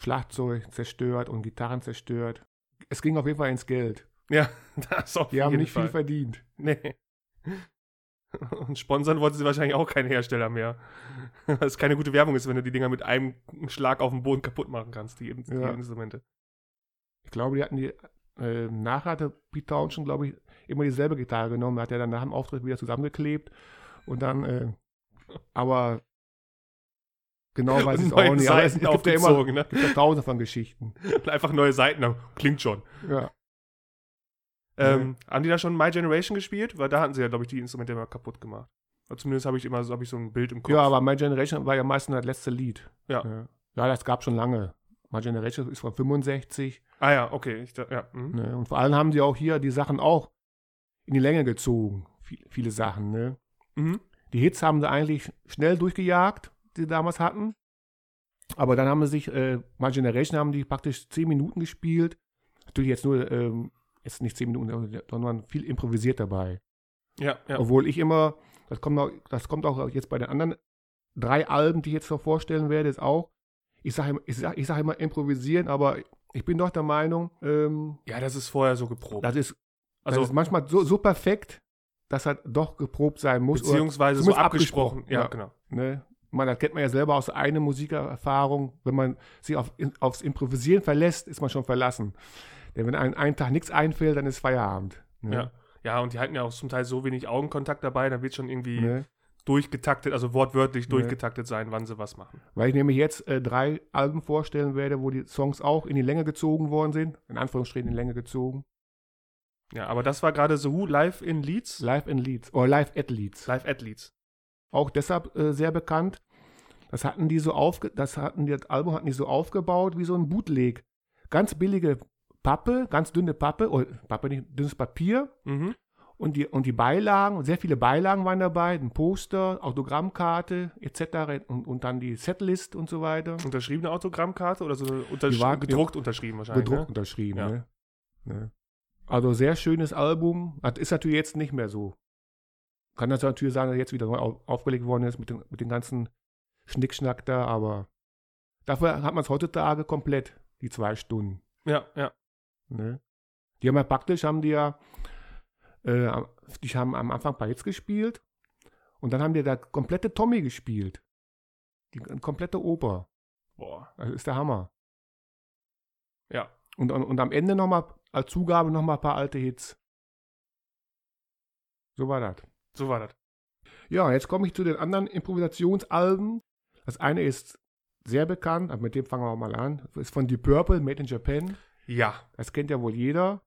Schlagzeug zerstört und Gitarren zerstört. Es ging auf jeden Fall ins Geld. Ja, [LAUGHS] das auf Die haben nicht Fall. viel verdient. Nee. [LAUGHS] Und sponsern wollten sie wahrscheinlich auch keinen Hersteller mehr. [LAUGHS] Weil es keine gute Werbung ist, wenn du die Dinger mit einem Schlag auf dem Boden kaputt machen kannst, die, die Ja. Instrumente. Ich glaube, die hatten die, äh, nachher hatte Pete Townshend, glaube ich, immer dieselbe Gitarre genommen. Hat er dann nach dem Auftritt wieder zusammengeklebt und dann, äh, aber genau weiß ich es auch nicht. Aber es, gibt ja immer aufgezogen, ne? gibt ja tausende von Geschichten. [LAUGHS] Einfach neue Seiten. Klingt schon. Ja. Ähm, Haben die da schon My Generation gespielt? Weil da hatten sie ja, glaube ich, die Instrumente immer kaputt gemacht. Oder zumindest habe ich immer so, hab ich so ein Bild im Kopf. ja, aber My Generation war ja meistens das letzte Lied. Ja. ja. Ja, das gab schon lange. My Generation ist von 65. Ah ja, okay. Ich, ja, mhm. Ne? Und vor allem haben die auch hier die Sachen auch in die Länge gezogen. Viele, viele Sachen. Ne? Mhm. Die Hits haben sie eigentlich schnell durchgejagt, die sie damals hatten. Aber dann haben sie sich, äh, My Generation haben die praktisch 10 Minuten gespielt. Natürlich jetzt nur, ähm, jetzt nicht 10 Minuten, sondern viel improvisiert dabei. ja, ja. Obwohl ich immer, das kommt, auch, das kommt auch jetzt bei den anderen drei Alben, die ich jetzt noch vorstellen werde, ist auch, ich sage immer, ich sag, ich sag immer improvisieren, aber ich bin doch der Meinung, ähm, Ja, das ist vorher so geprobt. das ist, also, das ist manchmal so, so perfekt, dass halt doch geprobt sein muss. oder- beziehungsweise so abgesprochen. abgesprochen, Ja, ja. genau. Ne? Man, das kennt man ja selber aus einer Musikerfahrung. Wenn man sich auf, in, aufs Improvisieren verlässt, ist man schon verlassen. Denn wenn einem einen Tag nichts einfällt, dann ist Feierabend. Ne? Ja. Ja, und die hatten ja auch zum Teil so wenig Augenkontakt dabei, dann wird schon irgendwie Ne? Durchgetaktet, also wortwörtlich durchgetaktet sein, wann sie was machen. Weil ich nämlich jetzt äh, drei Alben vorstellen werde, wo die Songs auch in die Länge gezogen worden sind. In Anführungsstrichen in die Länge gezogen. Ja, aber das war gerade The Who live in Leeds. Live in Leeds. Oder Live at Leeds. Live at Leeds. Auch deshalb äh, sehr bekannt. Das hatten die so aufge das hatten die, das Album hatten die so aufgebaut wie so ein Bootleg. Ganz billige Pappe, ganz dünne Pappe, oder Pappe nicht, dünnes Papier Mhm. Und die, und die Beilagen, sehr viele Beilagen waren dabei, ein Poster, Autogrammkarte etc. Und, und dann die Setlist und so weiter. Unterschriebene Autogrammkarte oder so untersch war- gedruckt unterschrieben wahrscheinlich. Gedruckt Ne? unterschrieben. Ja. Ne? Ne? Also sehr schönes Album. Das ist natürlich jetzt nicht mehr so. Kann das natürlich sein, dass jetzt wieder neu au- aufgelegt worden ist mit den, mit den ganzen Schnickschnack da, aber dafür hat man es heutzutage komplett, die zwei Stunden. Ja, ja. Ne? Die haben ja praktisch, haben die ja, äh, die haben am Anfang ein paar Hits gespielt und dann haben die da komplette Tommy gespielt. Die komplette Oper. Boah. Das ist der Hammer. Ja. Und, und, und am Ende nochmal als Zugabe nochmal ein paar alte Hits. So war das. So war das. Ja, jetzt komme ich zu den anderen Improvisationsalben. Das eine ist sehr bekannt, aber mit dem fangen wir mal an. Das ist von Deep Purple, Made in Japan. Ja. Das kennt ja wohl jeder.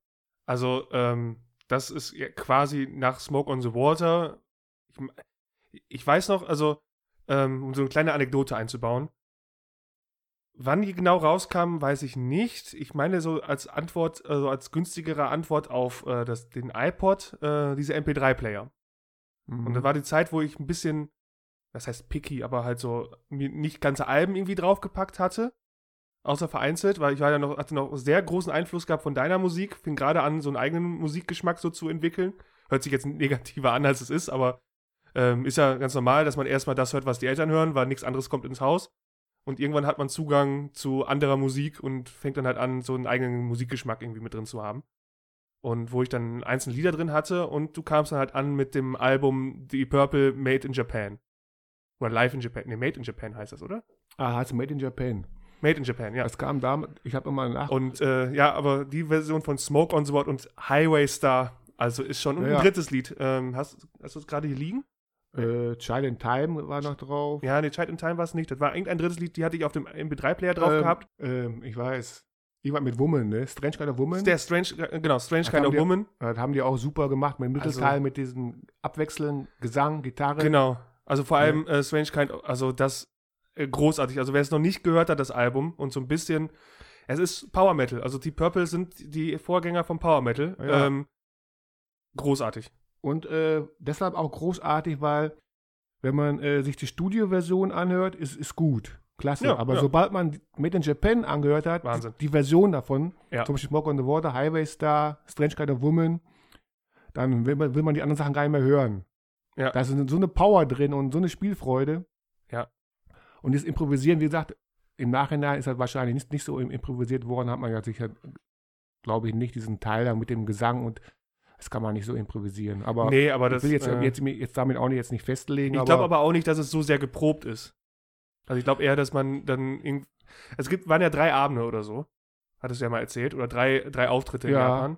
Also, ähm, das ist quasi nach Smoke on the Water. Ich, ich weiß noch, also, ähm, um so eine kleine Anekdote einzubauen. Wann die genau rauskamen, weiß ich nicht. Ich meine, so als Antwort, also als günstigere Antwort auf äh, das, den iPod, äh, diese MP3-Player. Mhm. Und das war die Zeit, wo ich ein bisschen, das heißt picky, aber halt so mir nicht ganze Alben irgendwie draufgepackt hatte. Außer vereinzelt, weil ich war ja noch, hatte noch sehr großen Einfluss gehabt von deiner Musik, fing gerade an, so einen eigenen Musikgeschmack so zu entwickeln. Hört sich jetzt [LAUGHS] negativer an, als es ist, aber ähm, ist ja ganz normal, dass man erstmal das hört, was die Eltern hören, weil nichts anderes kommt ins Haus. Und irgendwann hat man Zugang zu anderer Musik und fängt dann halt an, so einen eigenen Musikgeschmack irgendwie mit drin zu haben. Und wo ich dann einzelne Lieder drin hatte und du kamst dann halt an mit dem Album The Purple Made in Japan. Oder Live in Japan. Nee, Made in Japan heißt das, oder? Ah, heißt Made in Japan. Made in Japan, ja. Das kam da, ich habe nochmal nach. Und äh, ja, aber die Version von Smoke on the Water und Highway Star, also ist schon ein Ja. drittes Lied. Ähm, hast, hast du es gerade hier liegen? Äh, Child in Time war noch drauf. Ja, nee, Child in Time war es nicht. Das war irgendein drittes Lied, die hatte ich auf dem MP3-Player drauf ähm, gehabt. Ähm, ich weiß. Irgendwas mit Woman, ne? Strange Kind of Woman. Der Strange, äh, genau, Strange Das Kind of wir- Woman. das haben die auch super gemacht mit dem Also- Mittelteil, mit diesem Abwechseln, Gesang, Gitarre. Genau. Also vor Ja. allem äh, Strange Kind, also das großartig. Also wer es noch nicht gehört hat, das Album und so ein bisschen, es ist Power Metal. Also die Purple sind die Vorgänger vom Power Metal. Ja. Ähm, großartig. Und äh, deshalb auch großartig, weil wenn man äh, sich die Studioversion anhört, ist, ist gut. Klasse. Ja, Aber ja. sobald man Made in Japan angehört hat, Wahnsinn. die Version davon, zum Beispiel Smoke on the Water, Highway Star, Strange Kind of Woman, dann will man, will man die anderen Sachen gar nicht mehr hören. Ja. Da ist so eine Power drin und so eine Spielfreude. Ja. Und das Improvisieren, wie gesagt, im Nachhinein ist halt wahrscheinlich nicht, nicht so im- improvisiert worden, hat man ja sicher, glaube ich, nicht diesen Teil da mit dem Gesang und das kann man nicht so improvisieren. Aber nee, aber das. ich will jetzt, äh, jetzt, jetzt damit auch nicht, jetzt nicht festlegen. ich glaube aber auch nicht, dass es so sehr geprobt ist. Also ich glaube eher, dass man dann irgend- es gibt waren ja drei Abende oder so, hattest du ja mal erzählt, oder drei, drei Auftritte in Ja. Japan.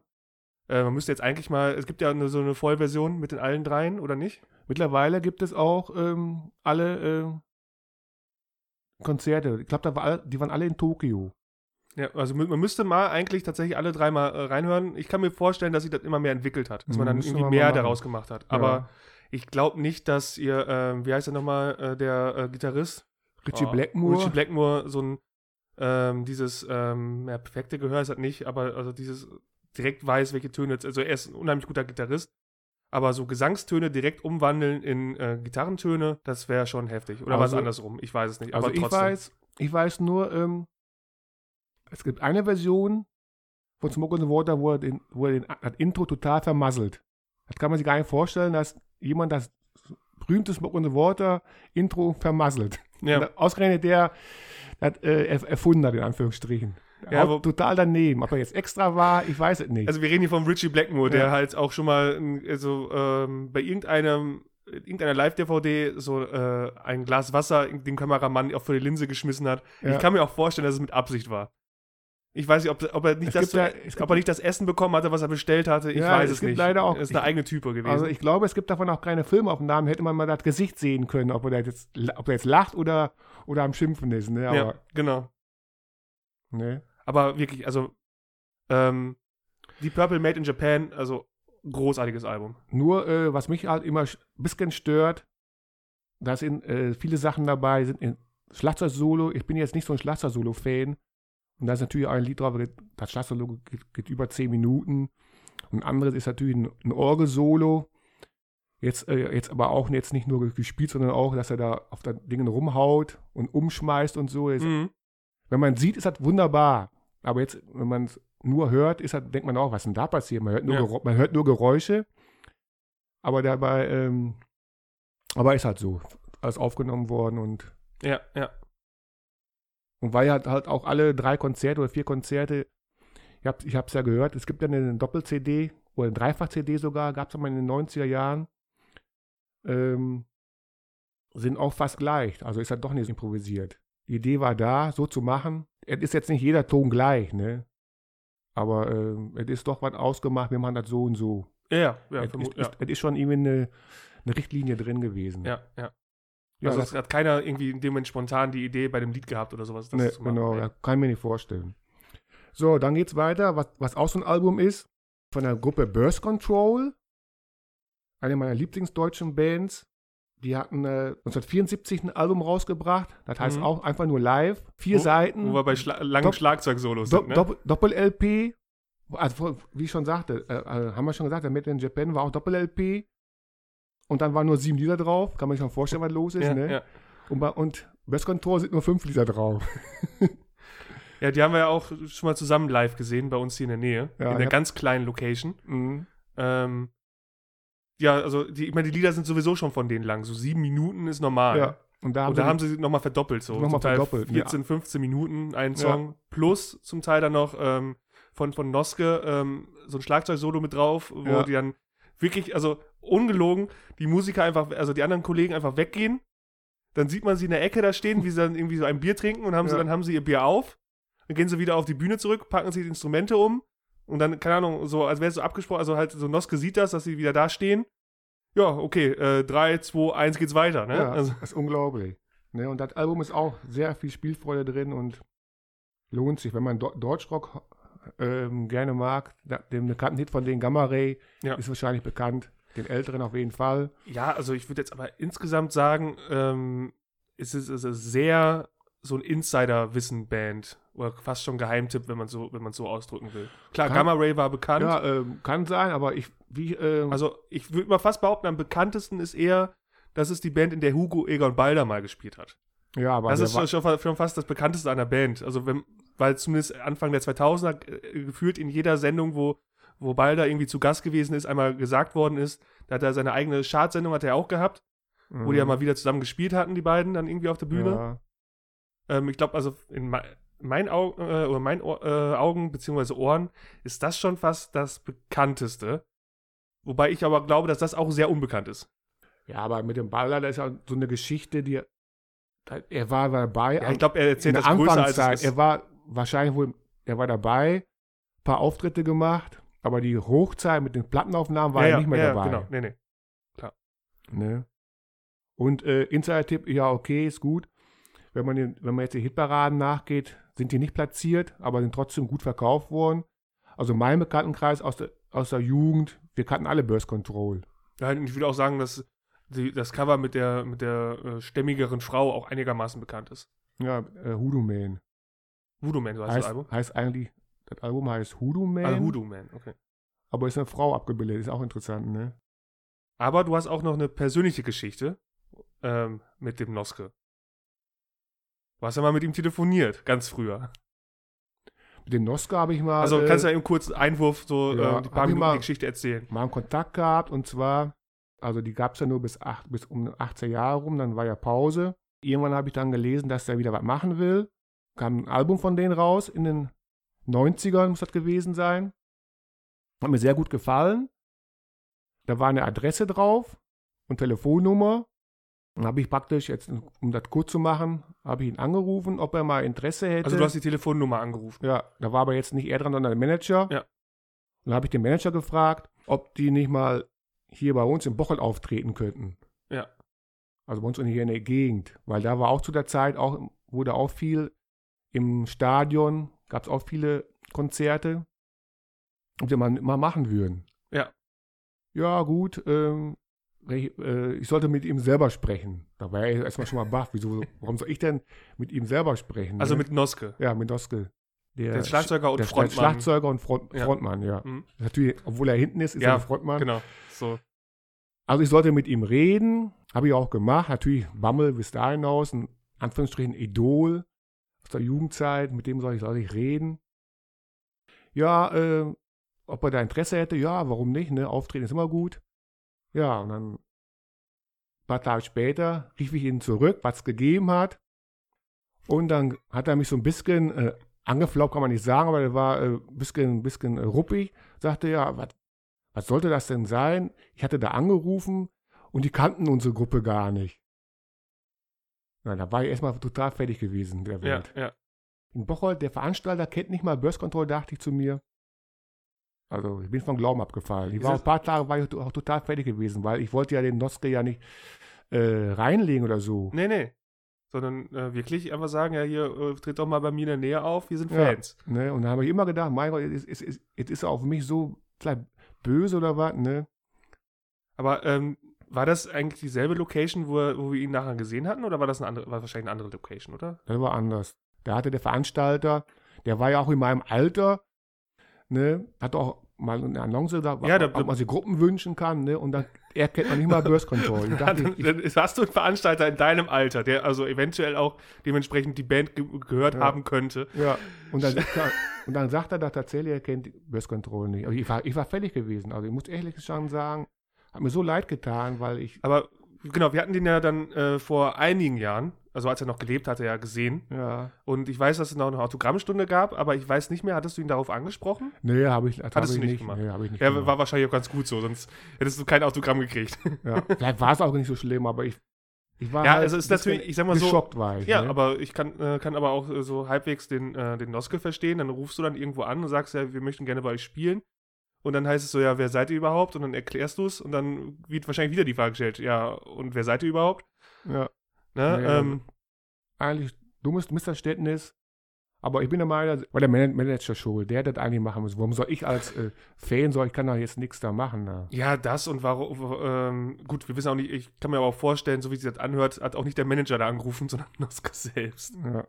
Äh, man müsste jetzt eigentlich mal, es gibt ja eine, so eine Vollversion mit den allen dreien, oder nicht? mittlerweile gibt es auch ähm, alle äh, Konzerte. Ich glaube, da war, die waren alle in Tokio. Ja, also man müsste mal eigentlich tatsächlich alle dreimal äh, reinhören. Ich kann mir vorstellen, dass sich das immer mehr entwickelt hat, dass man Mhm, dann müssen irgendwie mehr machen. daraus gemacht hat. Aber ich glaube nicht, dass ihr, ähm, wie heißt er nochmal, äh, der äh, Gitarrist? Richie Oh, Blackmore. Richie Blackmore, so ein, ähm, dieses, ähm, ja, perfekte Gehör ist das nicht, aber also dieses direkt weiß, welche Töne, also er ist ein unheimlich guter Gitarrist, aber so Gesangstöne direkt umwandeln in äh, Gitarrentöne, das wäre schon heftig. Oder Also- andersrum? Ich weiß es nicht, also ich weiß, ich weiß nur, ähm, es gibt eine Version von Smoke on the Water, wo er, den, wo er den, das Intro total vermasselt. Das kann man sich gar nicht vorstellen, dass jemand das berühmte Smoke on the Water Intro vermasselt. ja. Ausgerechnet der das äh, erf- erfunden hat, in Anführungsstrichen. Ja, wo- total daneben. Ob er jetzt extra war, ich weiß es nicht. Also wir reden hier von Richie Blackmore, der Ja. halt auch schon mal also, ähm, bei irgendeinem irgendeiner Live-DVD so äh, ein Glas Wasser den Kameramann auch vor die Linse geschmissen hat. Ja. Ich kann mir auch vorstellen, dass es mit Absicht war. Ich weiß nicht, ob, ob, er, nicht das es gibt- ob er nicht das Essen bekommen hatte, was er bestellt hatte. Ich Ja, weiß es es, gibt nicht. leider auch- Das ist eine ich- eigene Type gewesen. Also ich glaube, es gibt davon auch keine Filmaufnahmen. Hätte man mal das Gesicht sehen können, ob er jetzt, ob er jetzt lacht oder, oder am Schimpfen ist. Ne? Aber, ja, genau. ne? Aber wirklich, also ähm, die Purple Made in Japan, also großartiges Album. Nur, äh, was mich halt immer ein bisschen stört, da sind äh, viele Sachen dabei, sind in Schlagzeug-Solo. Ich bin jetzt nicht so ein Schlagzeug-Solo-Fan. Und da ist natürlich auch ein Lied drauf, das Schlagzeug-Solo geht, geht über 10 Minuten. Und ein anderes ist natürlich ein, ein Orgel-Solo. Jetzt, äh, jetzt aber auch jetzt nicht nur gespielt, sondern auch, dass er da auf den Dingen rumhaut und umschmeißt und so. Mhm. Wenn man sieht, ist das wunderbar. Aber jetzt, wenn man es nur hört, ist das, denkt man auch, was denn da passiert? Man hört nur, Ja. Man hört nur Geräusche. Aber dabei, ähm, aber ist halt so. Alles aufgenommen worden und, Ja, ja. und weil halt, halt auch alle drei Konzerte oder vier Konzerte, ich habe ich hab's ja gehört, es gibt ja eine Doppel-CD oder eine Dreifach-CD sogar, gab es mal in den 90er Jahren. Ähm, sind auch fast gleich. Also ist halt doch nicht improvisiert. Die Idee war da, so zu machen. Es ist jetzt nicht jeder Ton gleich, ne? Aber ähm, es ist doch was ausgemacht, wir machen das so und so. Ja, ja, es, ist, ja. ist, es ist schon irgendwie eine, eine Richtlinie drin gewesen. ja, ja. ja also das, hat keiner irgendwie in dem Moment spontan die Idee bei dem Lied gehabt oder sowas. das ne, genau, ja, kann ich mir nicht vorstellen. So, dann geht's weiter, was, was auch so ein Album ist, von der Gruppe Birth Control, eine meiner Lieblingsdeutschen Bands. Die hatten äh, 1974 ein Album rausgebracht, das heißt Mhm. auch einfach nur live, vier Wo- Seiten. Wo wir bei Schla langen Dopp- Schlagzeugsolos sind, ne? Dopp- Doppel-LP, also wie ich schon sagte, äh, äh, haben wir schon gesagt, der Made in Japan war auch Doppel-LP. Und dann waren nur sieben Lieder drauf, kann man sich schon vorstellen, was los ist, ja, ne? ja. Und, bei, und Best Control sind nur fünf Lieder drauf. [LAUGHS] ja, die haben wir ja auch schon mal zusammen live gesehen, bei uns hier in der Nähe. Ja, in der ganz kleinen Location. Mhm. Ähm, ja, also die, ich meine, die Lieder sind sowieso schon von denen lang. So sieben Minuten ist normal. Ja. Und da haben, Und da sie, haben sie nochmal verdoppelt, so. Nochmal zum Teil verdoppelt, 14, 15 Minuten einen Ja. Song. Plus zum Teil dann noch ähm, von, von Noske ähm, so ein Schlagzeug-Solo mit drauf, wo Ja. die dann wirklich, also ungelogen, die Musiker einfach, also die anderen Kollegen einfach weggehen. Dann sieht man sie in der Ecke da stehen, wie sie dann irgendwie so ein Bier trinken und haben sie, Ja. dann haben sie ihr Bier auf. Dann gehen sie wieder auf die Bühne zurück, packen sich die Instrumente um und dann, keine Ahnung, so, als wäre es so abgesprochen, also halt so Noske sieht das, dass sie wieder da stehen. Ja, okay, äh, 3, 2, 1 geht's weiter, ne? Ja, Also, das ist unglaublich. Ne, und das Album ist auch sehr viel Spielfreude drin und lohnt sich, wenn man Do Deutschrock ähm, gerne mag. Da, dem bekannten Hit von den Gamma Ray Ja. ist wahrscheinlich bekannt. Den älteren auf jeden Fall. Ja, also ich würde jetzt aber insgesamt sagen, ähm, es ist, es ist sehr so ein Insider-Wissen-Band oder fast schon Geheimtipp, wenn man so, wenn man so ausdrücken will. Klar, Kann- Gamma Ray war bekannt. Ja, ähm, kann sein, aber ich, wie, ähm, Also ich würde mal fast behaupten, am bekanntesten ist eher, das ist die Band, in der Hugo Egon Balder mal gespielt hat. ja, aber das ist schon, schon, fast das bekannteste an der Band. Also wenn, weil zumindest Anfang der 2000er äh, gefühlt in jeder Sendung, wo, wo Balder irgendwie zu Gast gewesen ist, einmal gesagt worden ist, da hat er seine eigene Chartsendung hat er auch gehabt. wo die ja Mhm. mal wieder zusammen gespielt hatten, die beiden, dann irgendwie auf der Bühne. Ja. Ähm, ich glaube, also in mei- meinen Au äh, oder meinen Ohr, äh, Augen beziehungsweise Ohren ist das schon fast das bekannteste. Wobei ich aber glaube, dass das auch sehr unbekannt ist. ja, aber mit dem Baller, das ist ja so eine Geschichte, die. Er war dabei. Ja, ich glaube, er in erzählt das größer als Anfangszeit. es ist. Er war wahrscheinlich wohl, er war dabei, paar Auftritte gemacht, aber die Hochzeit mit den Plattenaufnahmen war ja, er nicht mehr ja, dabei. Genau, nee, nee. Ne? Und äh, Insider-Tipp, ja, okay, ist gut. Wenn man, den, wenn man jetzt die Hitparaden nachgeht, sind die nicht platziert, aber sind trotzdem gut verkauft worden. Also mein Bekanntenkreis aus der, aus der Jugend, wir kannten alle Birth Control. Ja, ich würde auch sagen, dass die, das Cover mit der, mit der äh, stämmigeren Frau auch einigermaßen bekannt ist. Ja, äh, Hoodoo Man. Voodoo Man, so heißt, das Heißt, Album. heißt eigentlich, das Album heißt Hoodoo Man, Ah, Voodoo Man, okay. aber ist eine Frau abgebildet, ist auch interessant, ne? Aber du hast auch noch eine persönliche Geschichte ähm, mit dem Noske. Du hast ja mal mit ihm telefoniert, ganz früher. Mit dem Noska habe ich mal, Also äh, kannst du ja eben kurz einen Einwurf, so ja, äh, die hab paar Minuten mal- die Geschichte erzählen. mal einen Kontakt gehabt und zwar, also die gab es ja nur bis, acht, bis um 18 Jahre rum, dann war ja Pause. Irgendwann habe ich dann gelesen, dass er wieder was machen will. Kam ein Album von denen raus, in den 90ern muss das gewesen sein. Hat mir sehr gut gefallen. Da war eine Adresse drauf und Telefonnummer. Dann habe ich praktisch, jetzt, um das kurz zu machen, habe ich ihn angerufen, ob er mal Interesse hätte. Also du hast die Telefonnummer angerufen. Ja, da war aber jetzt nicht er dran, sondern der Manager. Ja. Und dann habe ich den Manager gefragt, ob die nicht mal hier bei uns im Bocholt auftreten könnten. Ja. Also bei uns hier in der Gegend. Weil da war auch zu der Zeit, auch, wurde auch viel im Stadion, gab es auch viele Konzerte, ob wir mal, mal machen würden. Ja. Ja, gut, ähm, äh, ich sollte mit ihm selber sprechen. Da war er erstmal schon mal baff. Wieso, warum soll ich denn mit ihm selber sprechen? Also ne? mit Noske. Ja, mit Doske. Der, Der Schlagzeuger und der Frontmann. Schlagzeuger und Front, Ja. Frontmann, ja. Mhm. Natürlich, obwohl er hinten ist, ist Ja, er Frontmann. Genau. So. Also ich sollte mit ihm reden, habe ich auch gemacht. Natürlich Bammel bis dahin aus, ein Anführungsstrichen Idol aus der Jugendzeit, mit dem soll ich, soll ich reden. Ja, äh, ob er da Interesse hätte, ja, warum nicht, ne? Auftreten ist immer gut. Ja, und dann ein paar Tage später rief ich ihn zurück, was es gegeben hat. Und dann hat er mich so ein bisschen äh, angeflaubt, kann man nicht sagen, aber er war äh, ein bisschen, bisschen äh, ruppig. Sagte, ja, was, was sollte das denn sein? Ich hatte da angerufen und die kannten unsere Gruppe gar nicht. Na, da war ich erstmal total fertig gewesen, der Ja, Welt. ja. In Bocholt, der Veranstalter kennt nicht mal Burst Control, dachte ich zu mir. Also, ich bin vom Glauben abgefallen. Ich Ist war ein paar Tage war ich auch total fertig gewesen, weil ich wollte ja den Noske ja nicht äh, reinlegen oder so. Nee, nee. Sondern äh, wirklich einfach sagen, ja, hier, äh, tritt doch mal bei mir in der Nähe auf, wir sind Ja. Fans. Ne? Und dann habe ich immer gedacht, mein Gott, jetzt ist, ist, jetzt ist er auf mich so vielleicht böse oder was, ne? Aber ähm, war das eigentlich dieselbe Location, wo, wo wir ihn nachher gesehen hatten, oder war das eine andere, war wahrscheinlich eine andere Location, oder? Das war anders. Da hatte der Veranstalter, der war ja auch in meinem Alter, ne? Hat auch mal eine Annonce da, Ja, da- ob man sich Gruppen wünschen kann, ne? Und dann, er kennt noch nicht mal Burst Control. [LAUGHS] Dachte, dann, ich, dann hast du einen Veranstalter in deinem Alter, der also eventuell auch dementsprechend die Band ge gehört Ja. haben könnte. Ja, und dann, sagt er, und dann sagt er da tatsächlich, er kennt Burst Control nicht. Aber ich war, ich war fertig gewesen. Also ich muss ehrlich schon sagen, hat mir so leid getan, weil ich, Aber genau, wir hatten den ja dann äh, vor einigen Jahren also als er noch gelebt hatte, ja gesehen. Ja. Und ich weiß, dass es noch eine Autogrammstunde gab, aber ich weiß nicht mehr, hattest du ihn darauf angesprochen? Nee, habe ich, das Hattest hab du ich nicht gemacht? Nee, habe ich nicht Ja, gemacht. war wahrscheinlich auch ganz gut so, sonst hättest du kein Autogramm gekriegt. [LAUGHS] ja. Vielleicht war es auch nicht so schlimm, aber ich, ich war Ja, halt also es ist natürlich- ich sag mal so- geschockt war ich. Ja, ne? aber ich kann, äh, kann aber auch äh, so halbwegs den, äh, den Noske verstehen. Dann rufst du dann irgendwo an und sagst, ja, wir möchten gerne bei euch spielen. Und dann heißt es so, ja, wer seid ihr überhaupt? Und dann erklärst du es und dann wird wahrscheinlich wieder die Frage gestellt, ja, und wer seid ihr überhaupt? ja. Ne? Ja, ähm, eigentlich dummes Missverständnis. Aber ich bin der Meinung, war der Man- Manager schuld. Der das eigentlich machen müssen. Warum soll ich als äh, Fan, soll ich kann doch jetzt nichts da machen? Da. ja, das und warum, ähm, gut, wir wissen auch nicht, ich kann mir aber auch vorstellen, so wie sich das anhört, hat auch nicht der Manager da angerufen, [LAUGHS] sondern Noske selbst. Ja.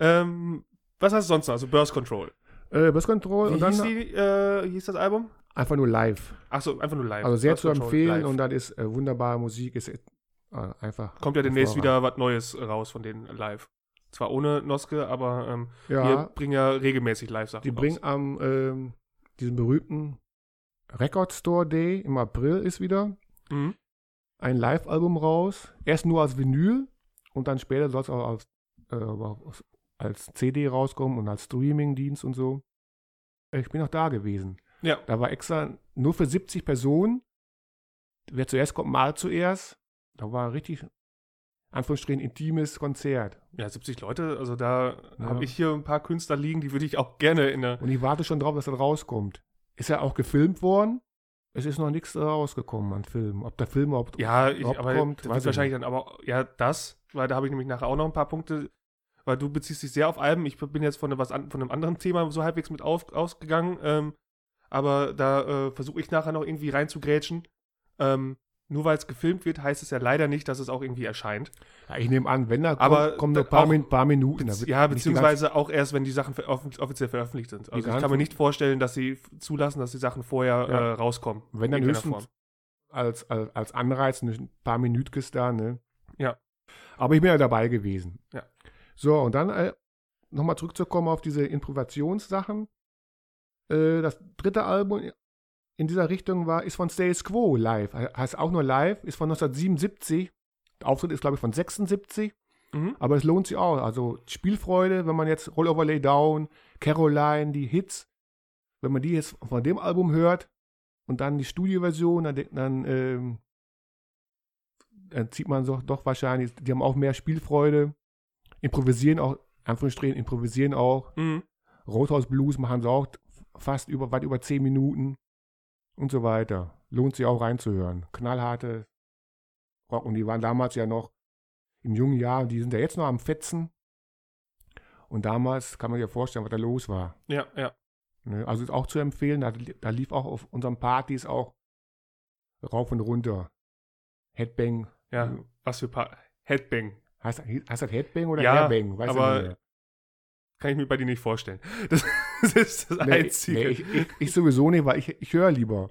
Ähm, was hast du sonst noch? Also Burst Control. Äh, Bus Control Wie und dann hieß, die, äh, hieß das Album? einfach nur live. Achso, einfach nur live. Also sehr Burst zu Control empfehlen live. und das ist äh, wunderbare Musik. Ist äh, einfach. Kommt ja demnächst wieder was Neues raus von denen live. Zwar ohne Noske, aber ähm, Ja, wir bringen ja regelmäßig Live-Sachen die raus. bringen am ähm, diesen berühmten Record Store Day im April ist wieder Mhm. ein Live-Album raus. Erst nur als Vinyl und dann später soll es auch als, äh, als CD rauskommen und als Streaming-Dienst und so. Ich bin auch da gewesen. Ja. Da war extra nur für 70 Personen. Wer zuerst kommt, mal zuerst. Da war ein richtig, Anführungsstrichen, intimes Konzert. Ja, 70 Leute, also da Ja. habe ich hier ein paar Künstler liegen, die würde ich auch gerne in der. Und ich warte schon drauf, dass das rauskommt. Ist ja auch gefilmt worden. Es ist noch nichts rausgekommen an Filmen. Ob der Film überhaupt Ja, ich, überhaupt aber kommt, weiß wahrscheinlich dann aber, ja, das, weil da habe ich nämlich nachher auch noch ein paar Punkte, weil du beziehst dich sehr auf Alben. Ich bin jetzt von, was an, von einem anderen Thema so halbwegs mit auf, ausgegangen, ähm, aber da äh, versuche ich nachher noch irgendwie reinzugrätschen. Ähm, nur weil es gefilmt wird, heißt es ja leider nicht, dass es auch irgendwie erscheint. Ja, ich nehme an, wenn da kommt, Aber kommen nur da- ein paar, Min paar Minuten. Wird ja, beziehungsweise auch erst, wenn die Sachen offiziell veröffentlicht sind. Also ich kann mir nicht vorstellen, dass sie zulassen, dass die Sachen vorher Ja. äh, rauskommen. Wenn dann höchstens als, als, als Anreiz ein paar Minütjes da, ne? Ja. Aber ich bin ja dabei gewesen. Ja. So, und dann äh, nochmal zurückzukommen auf diese Improvisationssachen. Äh, das dritte Album in dieser Richtung war, ist von Status Quo live. He- Heißt auch nur live, ist von 1977. Der Auftritt ist, glaube ich, von 76. Mhm. Aber es lohnt sich auch. Also Spielfreude, wenn man jetzt Roll Over Lay Down, Caroline, die Hits, wenn man die jetzt von dem Album hört und dann die Studioversion, dann, dann, ähm, dann zieht man so, doch wahrscheinlich, die haben auch mehr Spielfreude, improvisieren auch, Anführungsstrichen, improvisieren auch. Mhm. Rothaus Blues machen sie auch fast über, weit über 10 Minuten und so weiter. Lohnt sich auch reinzuhören. Knallharte Rock und die waren damals ja noch im jungen Jahr, die sind ja jetzt noch am Fetzen. Und damals kann man sich ja vorstellen, was da los war. Ja, ja. Ne? Also ist auch zu empfehlen, da, da lief auch auf unseren Partys auch rauf und runter. Headbang. Ja, was für paar. Headbang. Heißt, heißt das Headbang oder Ja, Airbang? Weiß ich aber. Kann ich mir bei dir nicht vorstellen. Das, das ist das Nee, Einzige. nee, ich, ich, ich sowieso nicht, weil ich, ich höre lieber.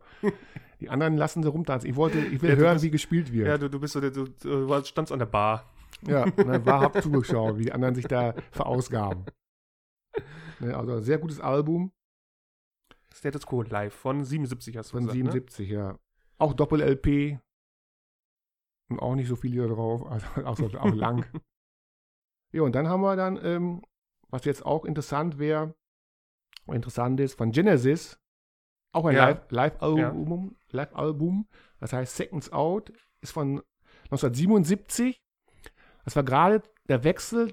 Die anderen lassen sie rumtanzen. Ich wollte, ich will Ja, hören, bist- wie gespielt ja, wird. du, du bist so, der- du, du standst an der Bar. Ja, und dann war hab zugeschaut, wie die anderen sich da verausgaben. Ne, also sehr gutes Album Status Quo live von 77 hast du von gesagt, 77, ja. Auch Doppel-LP. Und auch nicht so viel hier drauf, also [LAUGHS] auch, so, auch lang. [LAUGHS] ja, und dann haben wir dann, ähm, was jetzt auch interessant wäre, interessant ist, von Genesis, auch ein Ja. Live- Live-Album, Live-Album, das heißt Seconds Out, ist von 1977. Das war gerade der Wechsel,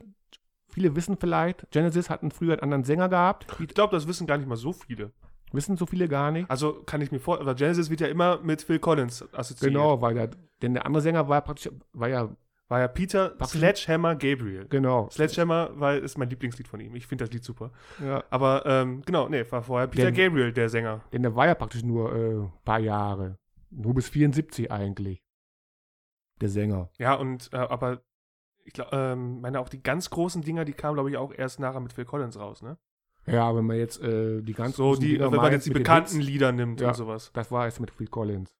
viele wissen vielleicht, Genesis hatten früher einen anderen Sänger gehabt? Ich glaube, das wissen gar nicht mal so viele. wissen so viele gar nicht. Also kann ich mir vorstellen, aber Genesis wird ja immer mit Phil Collins assoziiert. Genau, weil der, denn der andere Sänger war praktisch, war ja, War ja Peter Praktisch- Sledgehammer Gabriel. genau. Sledgehammer weil, ist mein Lieblingslied von ihm. Ich finde das Lied super. Ja, Aber ähm, genau, nee, war vorher Peter Denn- Gabriel, der Sänger. denn der war ja praktisch nur ein äh, paar Jahre. Nur bis 74 eigentlich. Der Sänger. Ja, und äh, aber ich glaube, ähm, meine auch die ganz großen Dinger, die kamen, glaube ich, auch erst nachher mit Phil Collins raus, ne? Ja, wenn man jetzt äh, die ganz so großen die, Dinger wenn man jetzt die bekannten Hits, Lieder nimmt Ja. und sowas. Das war jetzt mit Phil Collins.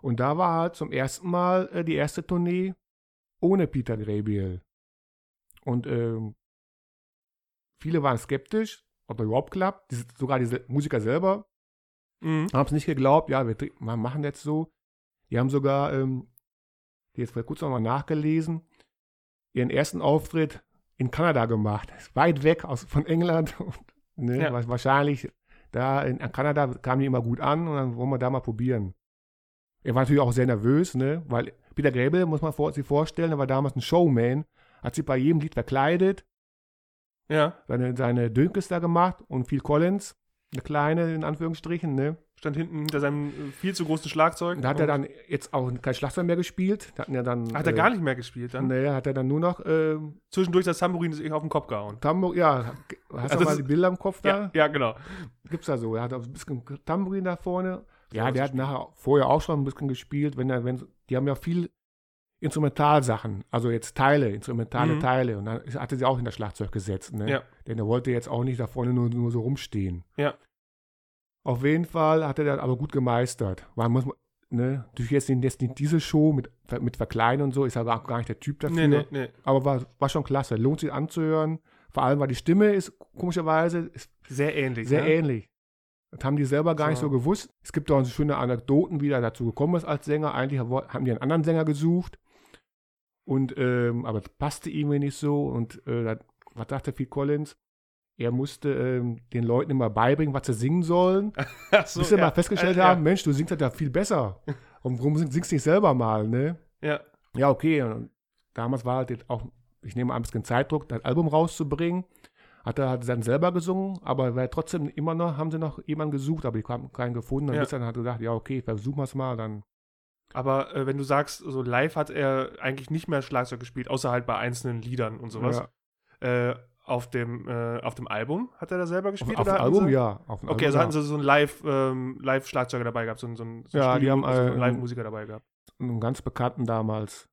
Und da war halt zum ersten Mal äh, die erste Tournee ohne Peter Gabriel. Und ähm, viele waren skeptisch, ob er überhaupt klappt. Diese, sogar diese Musiker selber Mhm. haben es nicht geglaubt. Ja, wir, wir machen jetzt so. Die haben sogar, ähm, die jetzt vor kurzem nochmal nachgelesen, ihren ersten Auftritt in Kanada gemacht. Weit weg aus, von England. [LAUGHS] Und, ne, Ja. Wahrscheinlich da in Kanada kam die immer gut an und dann wollen wir da mal probieren. Er war natürlich auch sehr nervös, ne? weil Peter Gräbe, muss man vor, sich vorstellen, er war damals ein Showman, hat sich bei jedem Lied verkleidet, Ja, seine, seine Dünkes da gemacht und Phil Collins, eine kleine in Anführungsstrichen, ne? stand hinten hinter seinem äh, viel zu großen Schlagzeug. Da hat er dann jetzt auch kein Schlagzeug mehr gespielt. Da hatten ja dann, Hat er gar nicht mehr gespielt dann? Nee, hat er dann nur noch ähm, Zwischendurch das Tambourin ist auf den Kopf gehauen. Tambour, ja, hast Also du mal das- die Bilder im Kopf da? Ja, ja, genau. Gibt's da so. Er hat auch ein bisschen Tambourin da vorne. Ja, Ja, der hat nachher vorher auch schon ein bisschen gespielt, wenn er, wenn, die haben ja viel Instrumentalsachen, also jetzt Teile, instrumentale Mhm. Teile. Und dann hatte sie auch in das Schlagzeug gesetzt, ne? Ja. Denn er wollte jetzt auch nicht da vorne nur, nur so rumstehen. Ja. Auf jeden Fall hat er das aber gut gemeistert. Weil muss man, ne, durch jetzt, den- jetzt nicht diese Show mit, mit Verkleiden und so, ist er gar, gar nicht der Typ dafür. Nee, nee, nee. Aber war, war schon klasse. Lohnt sich anzuhören. Vor allem, weil die Stimme ist komischerweise ist Sehr ähnlich. sehr ne? ähnlich. Das haben die selber gar nicht So. so gewusst. Es gibt auch schöne Anekdoten, wie er dazu gekommen ist als Sänger. Eigentlich haben die einen anderen Sänger gesucht. Und, ähm, aber das passte ihm nicht so. Und äh, was dachte Phil Collins? Er musste ähm, den Leuten immer beibringen, was sie singen sollen. [LAUGHS] So, bis sie ja. mal festgestellt Äh, haben, Mensch, du singst das ja viel besser. Und warum sing- singst du nicht selber mal, ne? Ja. Ja, okay. Und damals war halt jetzt auch, ich nehme ein bisschen Zeitdruck, das Album rauszubringen. Hat er halt dann selber gesungen, aber war trotzdem immer noch, haben sie noch jemanden gesucht, aber die haben keinen gefunden. Dann Ja. bis dann hat er gesagt, ja, okay, versuchen wir es mal, dann. Aber äh, wenn du sagst, so live hat er eigentlich nicht mehr Schlagzeug gespielt, außer halt bei einzelnen Liedern und sowas. Ja. Äh, auf, dem, äh, auf dem Album hat er da selber Auf, gespielt? auf dem oder hatten Album, sie? ja. Auf dem Okay, Album, also hatten sie so einen Live, ähm, Live-Schlagzeuger dabei gehabt, so einen, so einen, so Ja, die haben, also so einen äh, Live-Musiker dabei gehabt. einen ganz bekannten damals.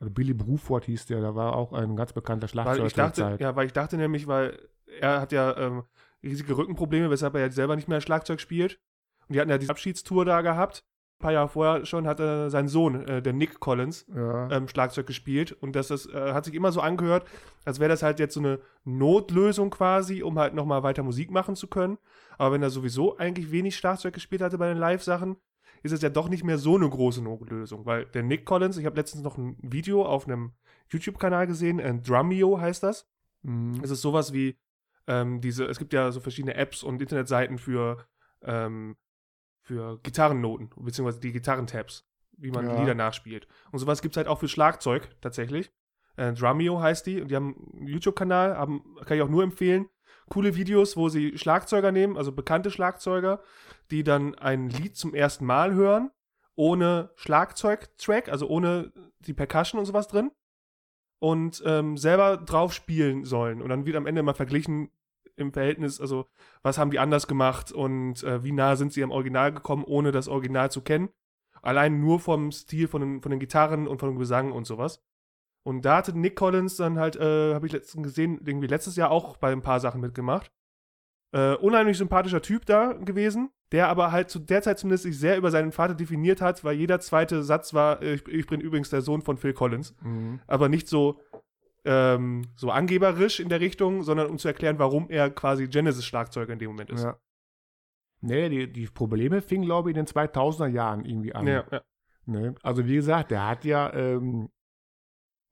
Also Billy Bruford hieß der, da war auch ein ganz bekannter Schlagzeuger Weil ich dachte, ja, weil ich dachte nämlich, weil er hat ja ähm, riesige Rückenprobleme, weshalb er ja selber nicht mehr Schlagzeug spielt. Und die hatten ja diese Abschiedstour da gehabt. Ein paar Jahre vorher schon hat äh, sein Sohn, äh, der Nick Collins, Ja. ähm, Schlagzeug gespielt. Und das ist, äh, hat sich immer so angehört, als wäre das halt jetzt so eine Notlösung quasi, um halt nochmal weiter Musik machen zu können. Aber wenn er sowieso eigentlich wenig Schlagzeug gespielt hatte bei den Live-Sachen, ist es ja doch nicht mehr so eine große Notlösung. Weil der Nick Collins, ich habe letztens noch ein Video auf einem YouTube-Kanal gesehen, äh, Drumeo heißt das. Mhm. Es ist sowas wie ähm, diese, es gibt ja so verschiedene Apps und Internetseiten für, ähm, für Gitarrennoten, beziehungsweise die Gitarrentabs, wie man Ja. Lieder nachspielt. Und sowas gibt es halt auch für Schlagzeug tatsächlich. Äh, Drumeo heißt die und die haben einen YouTube-Kanal, haben, kann ich auch nur empfehlen. Coole Videos, wo sie Schlagzeuger nehmen, also bekannte Schlagzeuger, die dann ein Lied zum ersten Mal hören, ohne Schlagzeugtrack, also ohne die Percussion und sowas drin und ähm, selber drauf spielen sollen. Und dann wird am Ende mal verglichen im Verhältnis, also was haben die anders gemacht und äh, wie nah sind sie am Original gekommen, ohne das Original zu kennen. Allein nur vom Stil von den, von den Gitarren und von dem Gesang und sowas. Und da hatte Nick Collins dann halt, äh, habe ich letztens gesehen, irgendwie letztes Jahr auch bei ein paar Sachen mitgemacht. Äh, unheimlich sympathischer Typ da gewesen, der aber halt zu der Zeit zumindest sich sehr über seinen Vater definiert hat, weil jeder zweite Satz war, äh, ich, ich bin übrigens der Sohn von Phil Collins Mhm. aber nicht so, ähm, so angeberisch in der Richtung, sondern um zu erklären, warum er quasi Genesis-Schlagzeuger in dem Moment ist. Ja. Nee, die, die Probleme fingen, glaube ich, in den 2000er Jahren irgendwie an. Ja, ja. Ne? Also wie gesagt, der hat ja ähm,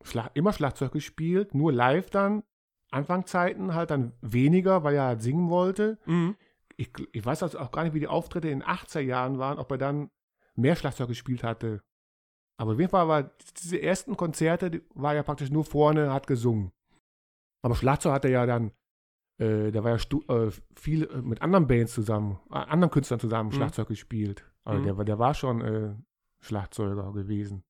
Schlag, immer Schlagzeug gespielt, nur live dann. Anfangszeiten halt dann weniger, weil er halt singen wollte. Mhm. Ich, ich weiß also auch gar nicht, wie die Auftritte in den 80er Jahren waren, ob er dann mehr Schlagzeug gespielt hatte. Aber auf jeden Fall war diese ersten Konzerte, die war ja praktisch nur vorne, hat gesungen. Aber Schlagzeug hat er ja dann, äh, der war ja stu äh, viel äh, mit anderen Bands zusammen, äh, anderen Künstlern zusammen Mhm. Schlagzeug gespielt. Also Mhm. der, war- der war schon äh, Schlagzeuger gewesen.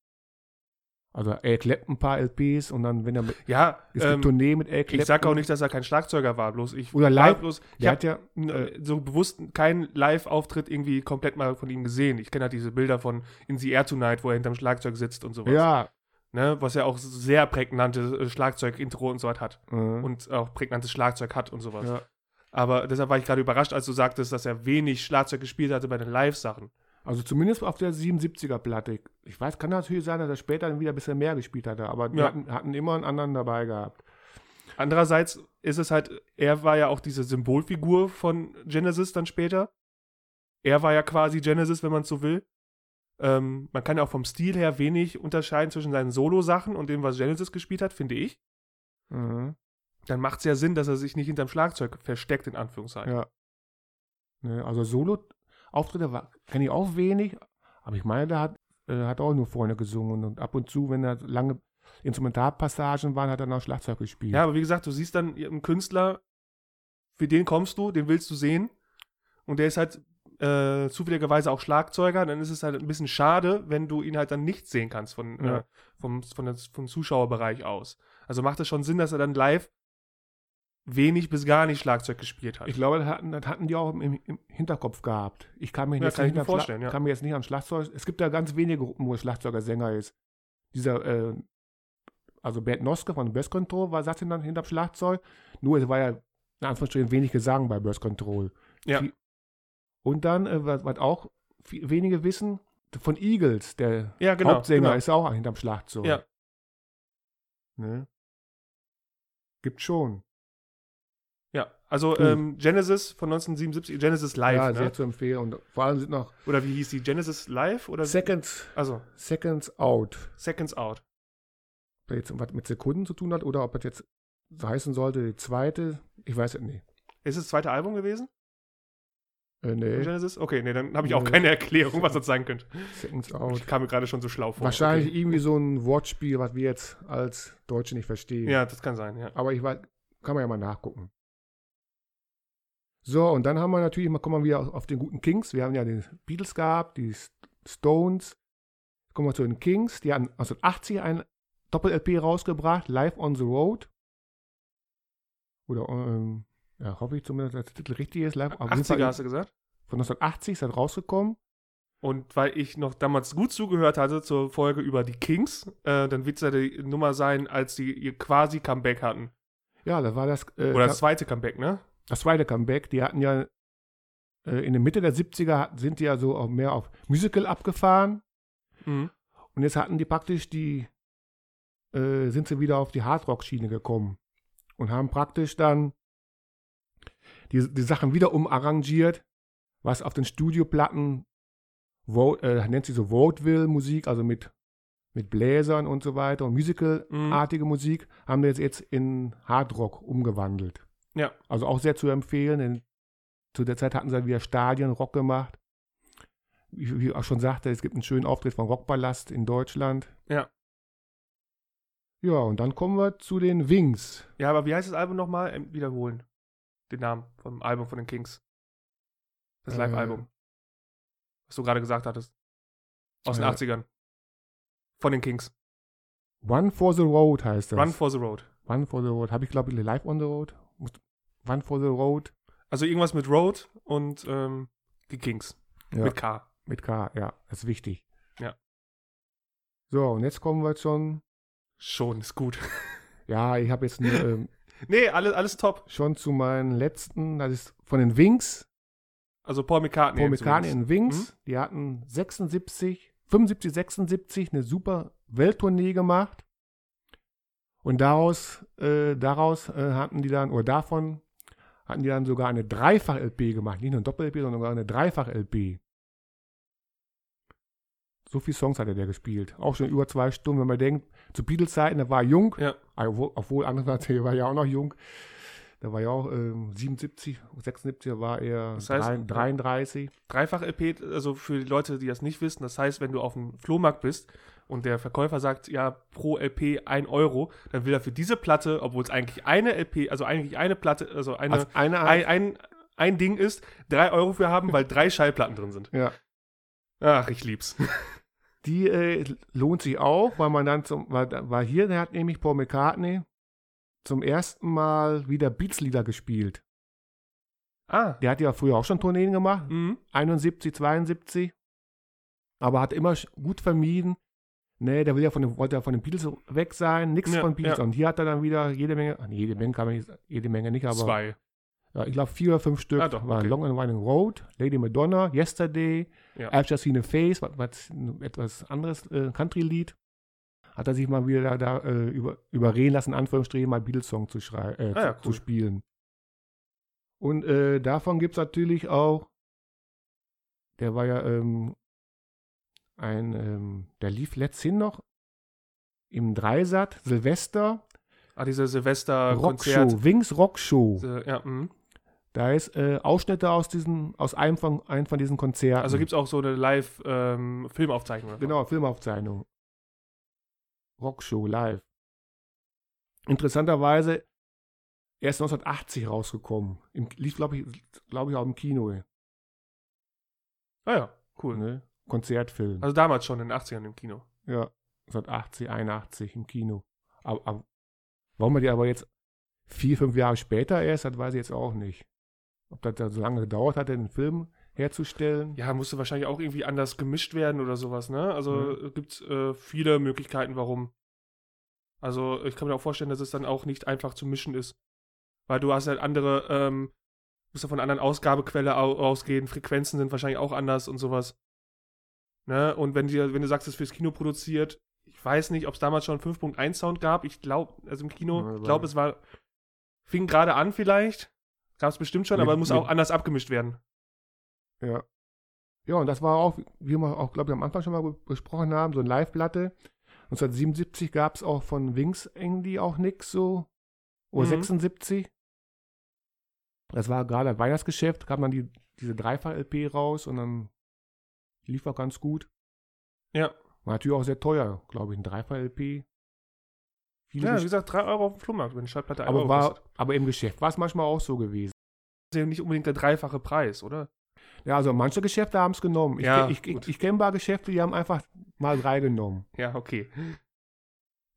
Also er klappt ein paar LPs und dann, wenn er mit, Ja, es gibt ähm, Tournee mit Eric ich sag auch nicht, dass er kein Schlagzeuger war, bloß ich Oder live- bloß, ich hat ja, äh, so bewusst keinen Live-Auftritt irgendwie komplett mal von ihm gesehen. Ich kenne halt diese Bilder von In the Air Tonight, wo er hinterm Schlagzeug sitzt und sowas. ja, Ne, was ja auch sehr prägnante äh, Schlagzeug-Intro und so was hat. äh, Und auch prägnantes Schlagzeug hat und sowas. ja. Aber deshalb war ich gerade überrascht, als du sagtest, dass er wenig Schlagzeug gespielt hatte bei den Live-Sachen. Also zumindest auf der 77er-Platte. Ich weiß, kann natürlich sein, dass er später dann wieder ein bisschen mehr gespielt hatte, aber die Ja. hatten, hatten immer einen anderen dabei gehabt. Andererseits ist es halt, er war ja auch diese Symbolfigur von Genesis dann später. Er war ja quasi Genesis, wenn man so will. Ähm, man kann ja auch vom Stil her wenig unterscheiden zwischen seinen Solo-Sachen und dem, was Genesis gespielt hat, finde ich. Mhm. Dann macht es ja Sinn, dass er sich nicht hinterm Schlagzeug versteckt, in Anführungszeichen. Ja. Ne, also Solo-Auftritte kenne ich auch wenig, aber ich meine, der hat, äh, hat auch nur vorne gesungen und ab und zu, wenn er lange Instrumentalpassagen waren, hat er noch Schlagzeug gespielt. Ja, aber wie gesagt, du siehst dann einen Künstler, für den kommst du, den willst du sehen. Und der ist halt äh, zufälligerweise auch Schlagzeuger. Dann ist es halt ein bisschen schade, wenn du ihn halt dann nicht sehen kannst von, Ja. äh, vom, von vom Zuschauerbereich aus. Also macht es schon Sinn, dass er dann live wenig bis gar nicht Schlagzeug gespielt hat. Ich glaube, das hatten, das hatten die auch im, im Hinterkopf gehabt. Ich kann mich Ja, jetzt kann ich nicht mir am Schla- vorstellen, ja. kann mir jetzt nicht am Schlagzeug. Es gibt da ganz wenige Gruppen, wo Schlagzeuger Sänger ist. Dieser, äh, also Bert Noske von Burst Control war saß dann hinterm Schlagzeug. Nur es war ja in Anführungsstrichen wenig Gesang bei Burst Control. Ja. Und dann, äh, was, was auch viel, wenige wissen, von Eagles, der ja, genau. Hauptsänger genau. ist auch hinterm Schlagzeug. Ja. Ne? Gibt schon. Ja, also Gut. ähm, Genesis von 1977, Genesis Live, ja, ne? sehr zu empfehlen. Und vor allem sind noch Oder wie hieß die? Genesis Live? Oder Seconds, also Seconds Out. Seconds Out. Ob das jetzt was mit Sekunden zu tun hat oder ob das jetzt so heißen sollte, die zweite, ich weiß es nicht. Ist es das zweite Album gewesen? Äh, nee, Genesis? Okay, nee, dann habe ich auch Nee. keine Erklärung, was das sein könnte. Seconds Ich Out. kam mir gerade schon so schlau vor. Wahrscheinlich Okay. irgendwie so ein Wortspiel, was wir jetzt als Deutsche nicht verstehen. Ja, das kann sein, ja. Aber ich weiß, kann man ja mal nachgucken. So, und dann haben wir natürlich, mal kommen wir wieder auf, den guten Kings. Wir haben ja die Beatles gehabt, die Stones. Kommen wir zu den Kings. Die haben 1980 ein Doppel-LP rausgebracht, Live on the Road. Oder, ähm, ja, hoffe ich zumindest, dass der Titel richtig ist. Live, auf jeden 80er Fall hast du gesagt? Von 1980 ist das rausgekommen. Und weil ich noch damals gut zugehört hatte zur Folge über die Kings, äh, dann wird es ja die Nummer sein, als die ihr quasi Comeback hatten. Ja, das war das, äh, Oder das zweite Comeback, ne? Das zweite Comeback. Die hatten ja äh, in der Mitte der 70er hatten- sind die ja so auch mehr auf Musical abgefahren. Mhm. Und jetzt hatten die praktisch die, äh, sind sie wieder auf die Hardrock-Schiene gekommen und haben praktisch dann die, die Sachen wieder umarrangiert, was auf den Studioplatten Vo- äh, nennt sie so Vaudeville-Musik, also mit, mit Bläsern und so weiter und Musical-artige Musik, haben wir jetzt, jetzt in Hardrock umgewandelt. Ja. Also auch sehr zu empfehlen, denn zu der Zeit hatten sie wieder Stadienrock gemacht. Wie, wie ich auch schon sagte, es gibt einen schönen Auftritt von Rockballast in Deutschland. Ja. Ja, und dann kommen wir zu den Wings. Ja, aber wie heißt das Album nochmal? Ähm, wiederholen. Den Namen vom Album von den Kings. Das Äh. Live-Album. Was du gerade gesagt hattest. Aus den Äh. 80ern. Von den Kings. One for the Road heißt das. Run for the Road. One for the Road. Habe ich, glaube ich, Live on the Road. One for the Road. Also irgendwas mit Road und ähm, die Kings. Ja. Mit K. Mit K, ja, das ist wichtig. Ja. So, und jetzt kommen wir schon. Schon, ist gut. [LAUGHS] Ja, ich habe jetzt ähm, [LAUGHS] nee, alles, alles top. schon zu meinen letzten, das ist von den Wings, Also Paul McCartney. Paul McCartney in Wings. Die hatten 76, 75, 76 eine super Welttournee gemacht. Und daraus, äh, daraus äh, hatten die dann, oder davon hatten die dann sogar eine Dreifach-LP gemacht. Nicht nur ein Doppel-LP, sondern sogar eine Dreifach-LP. So viele Songs hatte der gespielt. Auch schon über zwei Stunden, wenn man denkt, zu Beatles-Zeiten, da war er jung. Ja. Obwohl, obwohl andererseits, er [LAUGHS] war ja auch noch jung. Da war ja auch ähm, 77, 76, da war er Das heißt, drei- 33. Dreifach-LP, also für die Leute, die das nicht wissen, das heißt, wenn du auf dem Flohmarkt bist und der Verkäufer sagt, ja, pro LP 1 Euro, dann will er für diese Platte, obwohl es eigentlich eine LP, also eigentlich eine Platte, also eine, Als eine ein, ein, ein Ding ist, 3 Euro für haben, weil drei [LAUGHS] Schallplatten drin sind. ja. Ach, ich lieb's. [LAUGHS] Die äh, lohnt sich auch, weil man dann zum, war, war hier, der hat nämlich Paul McCartney zum ersten Mal wieder Beats-Lieder gespielt. Ah. Der hat ja früher auch schon Tourneen gemacht, Mhm. 71, 72, aber hat immer gut vermieden. Nee, der will ja von dem, wollte ja von den Beatles weg sein, nichts Ja, von Beatles. ja. Und hier hat er dann wieder jede Menge, ach, nee, jede Menge kann man nicht, jede Menge nicht, aber Zwei. ja, ich glaube vier oder fünf Stück. Ah, doch, war okay. Long and Winding Road, Lady Madonna, Yesterday, Ja. I've Just Seen a Face, was, was ein etwas anderes äh, Country-Lied. Hat er sich mal wieder da, da äh, über, überreden lassen, in Anführungsstrichen mal Beatles-Song zu, äh, Ah, ja, cool. zu spielen. Und äh, davon gibt es natürlich auch, der war ja ähm, ein, ähm, der lief letzthin noch im Dreisat, Silvester, Ah, diese Silvester-Konzert. Rockshow, Wings Rockshow. Ja, mhm. Da ist äh, Ausschnitte aus diesen, aus einem von, einem von diesen Konzerten. Also gibt es auch so eine Live-Filmaufzeichnung. davon. Genau, Filmaufzeichnung. Rockshow live. Interessanterweise erst 1980 rausgekommen. Im, lief, glaube ich, glaub ich, auch im Kino. Ah ja, cool. Ne? Konzertfilm. Also damals schon in den 80ern im Kino. ja, 1980, 81 im Kino. Aber, aber warum man die aber jetzt vier, fünf Jahre später erst hat, weiß ich jetzt auch nicht. Ob das da so lange gedauert hat, den Film herzustellen. Ja, musste wahrscheinlich auch irgendwie anders gemischt werden oder sowas, ne? Also Mhm. es gibt äh, viele Möglichkeiten, warum. Also ich kann mir auch vorstellen, dass es dann auch nicht einfach zu mischen ist. Weil du hast halt andere, ähm, musst ja von anderen Ausgabequelle au ausgehen, Frequenzen sind wahrscheinlich auch anders und sowas. Ne? Und wenn, dir, wenn du sagst, es ist fürs Kino produziert, ich weiß nicht, ob es damals schon 5.1 Sound gab. Ich glaube, also im Kino, ich glaube, es war, fing gerade an vielleicht. Gab es bestimmt schon, Mit- aber muss mit- auch anders abgemischt werden. Ja. Ja, und das war auch, wie wir auch, glaube ich, am Anfang schon mal be- besprochen haben, so eine Live-Platte. 1977 gab es auch von Wings irgendwie auch nix so. Oder Mhm. 76. Das war gerade ein Weihnachtsgeschäft, kam dann die, diese Dreifach-LP raus und dann lief auch ganz gut. Ja. War natürlich auch sehr teuer, glaube ich, ein Dreifach-LP. Ja, wie gesagt, 3 Euro auf dem Flohmarkt, wenn die Schallplatte 1 aber, Euro war, kostet. aber im Geschäft war es manchmal auch so gewesen. Das ist ja nicht unbedingt der dreifache Preis, oder? Ja, also manche Geschäfte haben es genommen. Ich, Ja, ich, ich, ich kenne ein paar Geschäfte, die haben einfach mal drei genommen. Ja, okay.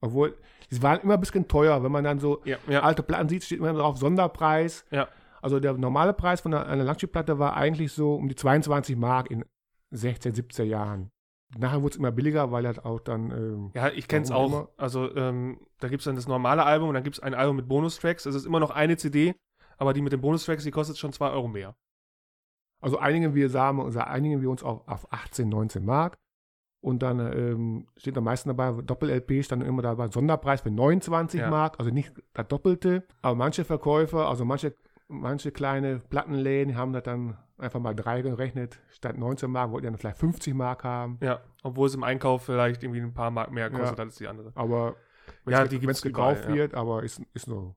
Obwohl, die waren immer ein bisschen teuer, wenn man dann so Ja, ja. alte Platten sieht, steht immer drauf Sonderpreis. Ja. Also der normale Preis von einer, einer Langspielplatte war eigentlich so um die 22 Mark in 16, 17 Jahren. Nachher wurde es immer billiger, weil das auch dann. Ähm, Ja, ich kenn's Warum auch. immer? Also, ähm, da gibt's dann das normale Album und dann gibt's ein Album mit Bonustracks. Es ist immer noch eine CD, aber die mit den Bonustracks, die kostet schon 2 Euro mehr. also einigen wir sagen, also einigen wir uns auf, auf 18, 19 Mark. Und dann ähm, steht am meisten dabei, Doppel-LP stand immer dabei, Sonderpreis für 29 Ja. Mark, also nicht das Doppelte. Aber manche Verkäufer, also manche, manche kleine Plattenläden haben das dann einfach mal drei gerechnet. Statt 19 Mark wollten die dann vielleicht 50 Mark haben. Ja, obwohl es im Einkauf vielleicht irgendwie ein paar Mark mehr kostet Ja. als die andere. Aber Ja, die wenn's gibt's gekauft überall, ja. wird, aber ist, ist so.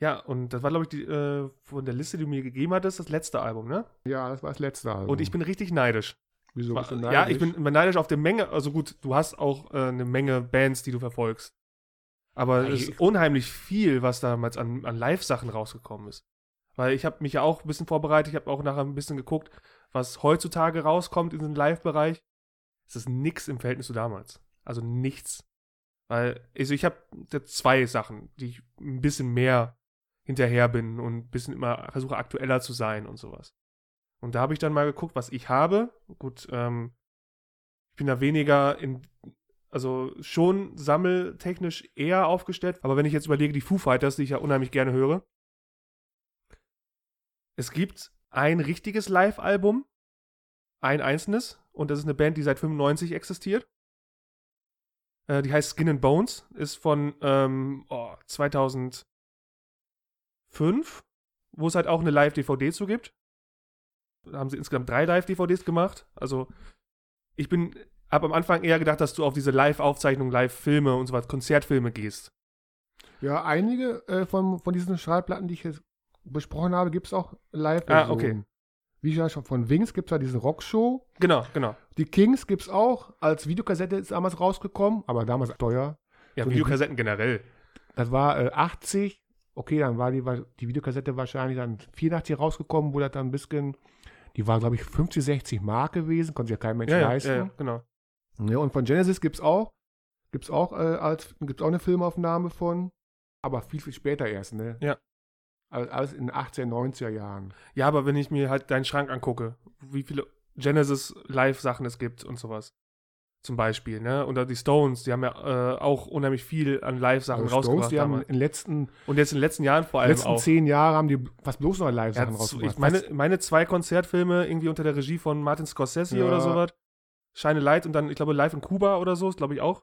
Ja, und das war, glaube ich, die, äh, von der Liste, die du mir gegeben hattest, das letzte Album, ne? Ja, das war das letzte Album. Und ich bin richtig neidisch. Wieso bist du ja, ich neidisch? bin neidisch auf die Menge. Also gut, du hast auch äh, eine Menge Bands, die du verfolgst. Aber Ja, es ist unheimlich viel, was damals an, an Live-Sachen rausgekommen ist. Weil ich habe mich ja auch ein bisschen vorbereitet, ich habe auch nachher ein bisschen geguckt, was heutzutage rauskommt in diesem Live-Bereich. Es ist nix im Verhältnis zu damals. Also nichts. Weil, also ich habe zwei Sachen, die ich ein bisschen mehr hinterher bin und ein bisschen immer versuche aktueller zu sein und sowas. Und da habe ich dann mal geguckt, was ich habe. Gut, ähm, ich bin da weniger in, also schon sammeltechnisch eher aufgestellt. Aber wenn ich jetzt überlege, die Foo Fighters, die ich ja unheimlich gerne höre, es gibt ein richtiges Live-Album, ein einzelnes, und das ist eine Band, die seit 95 existiert. Äh, die heißt Skin and Bones, ist von ähm, oh, 2005, wo es halt auch eine Live-DVD zu gibt. Da haben sie insgesamt drei Live-DVDs gemacht. Also, ich bin, habe am Anfang eher gedacht, dass du auf diese Live-Aufzeichnungen, Live-Filme und so was, Konzertfilme gehst. Ja, einige äh, von, von diesen Schallplatten, die ich jetzt besprochen habe, gibt es auch live Ah, okay. Wie ja schon von Wings gibt es ja diese Rockshow. Genau, genau. Die Kings gibt es auch. Als Videokassette ist damals rausgekommen, aber damals teuer. Ja, So die- Videokassetten generell. Das war äh, 80. Okay, dann war die, die Videokassette wahrscheinlich dann 84 rausgekommen, wo das dann ein bisschen, die war, glaube ich, 50, 60 Mark gewesen, konnte sich ja kein Mensch Ja, leisten. ja, ja, genau. Ja, und von Genesis gibt es auch, gibt's auch, äh, als, gibt's auch eine Filmaufnahme von, aber viel, viel später erst, ne? Ja. Alles, in den 18, 90er Jahren. Ja, aber wenn ich mir halt deinen Schrank angucke, wie viele Genesis Live-Sachen es gibt und sowas. Zum Beispiel, ne? Oder die Stones, die haben ja äh, auch unheimlich viel an Live-Sachen Also rausgebracht. Stones, die haben in den letzten, Und jetzt in den letzten Jahren vor allem letzten auch. zehn Jahren haben die fast bloß noch Live-Sachen rausgebracht. ich meine, meine zwei Konzertfilme irgendwie unter der Regie von Martin Scorsese Ja. oder sowas. Shine Light und dann, ich glaube, Live in Kuba oder so, ist glaube ich auch.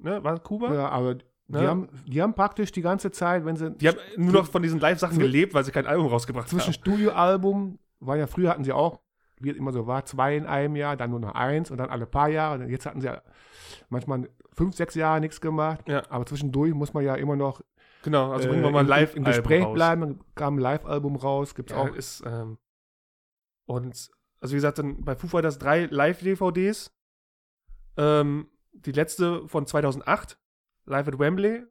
Ne? War Kuba? ja, aber die, Ne? haben, die haben praktisch die ganze Zeit, wenn sie Die haben nur noch von diesen Live-Sachen gelebt, weil sie kein Album rausgebracht zwischen haben. Studioalbum, war ja früher hatten sie auch wie es immer so war, zwei in einem Jahr, dann nur noch eins und dann alle paar Jahre. Jetzt hatten sie ja manchmal fünf, sechs Jahre nichts gemacht. Ja. Aber zwischendurch muss man ja immer noch Genau, also äh, bringen wir mal live im Gespräch bleiben. Dann kam ein Live-Album raus, gibt's Ja, auch. ist, ähm, und, also wie gesagt, dann bei Foo Fighters drei Live-DVDs. Ähm, die letzte von 2008, Live at Wembley.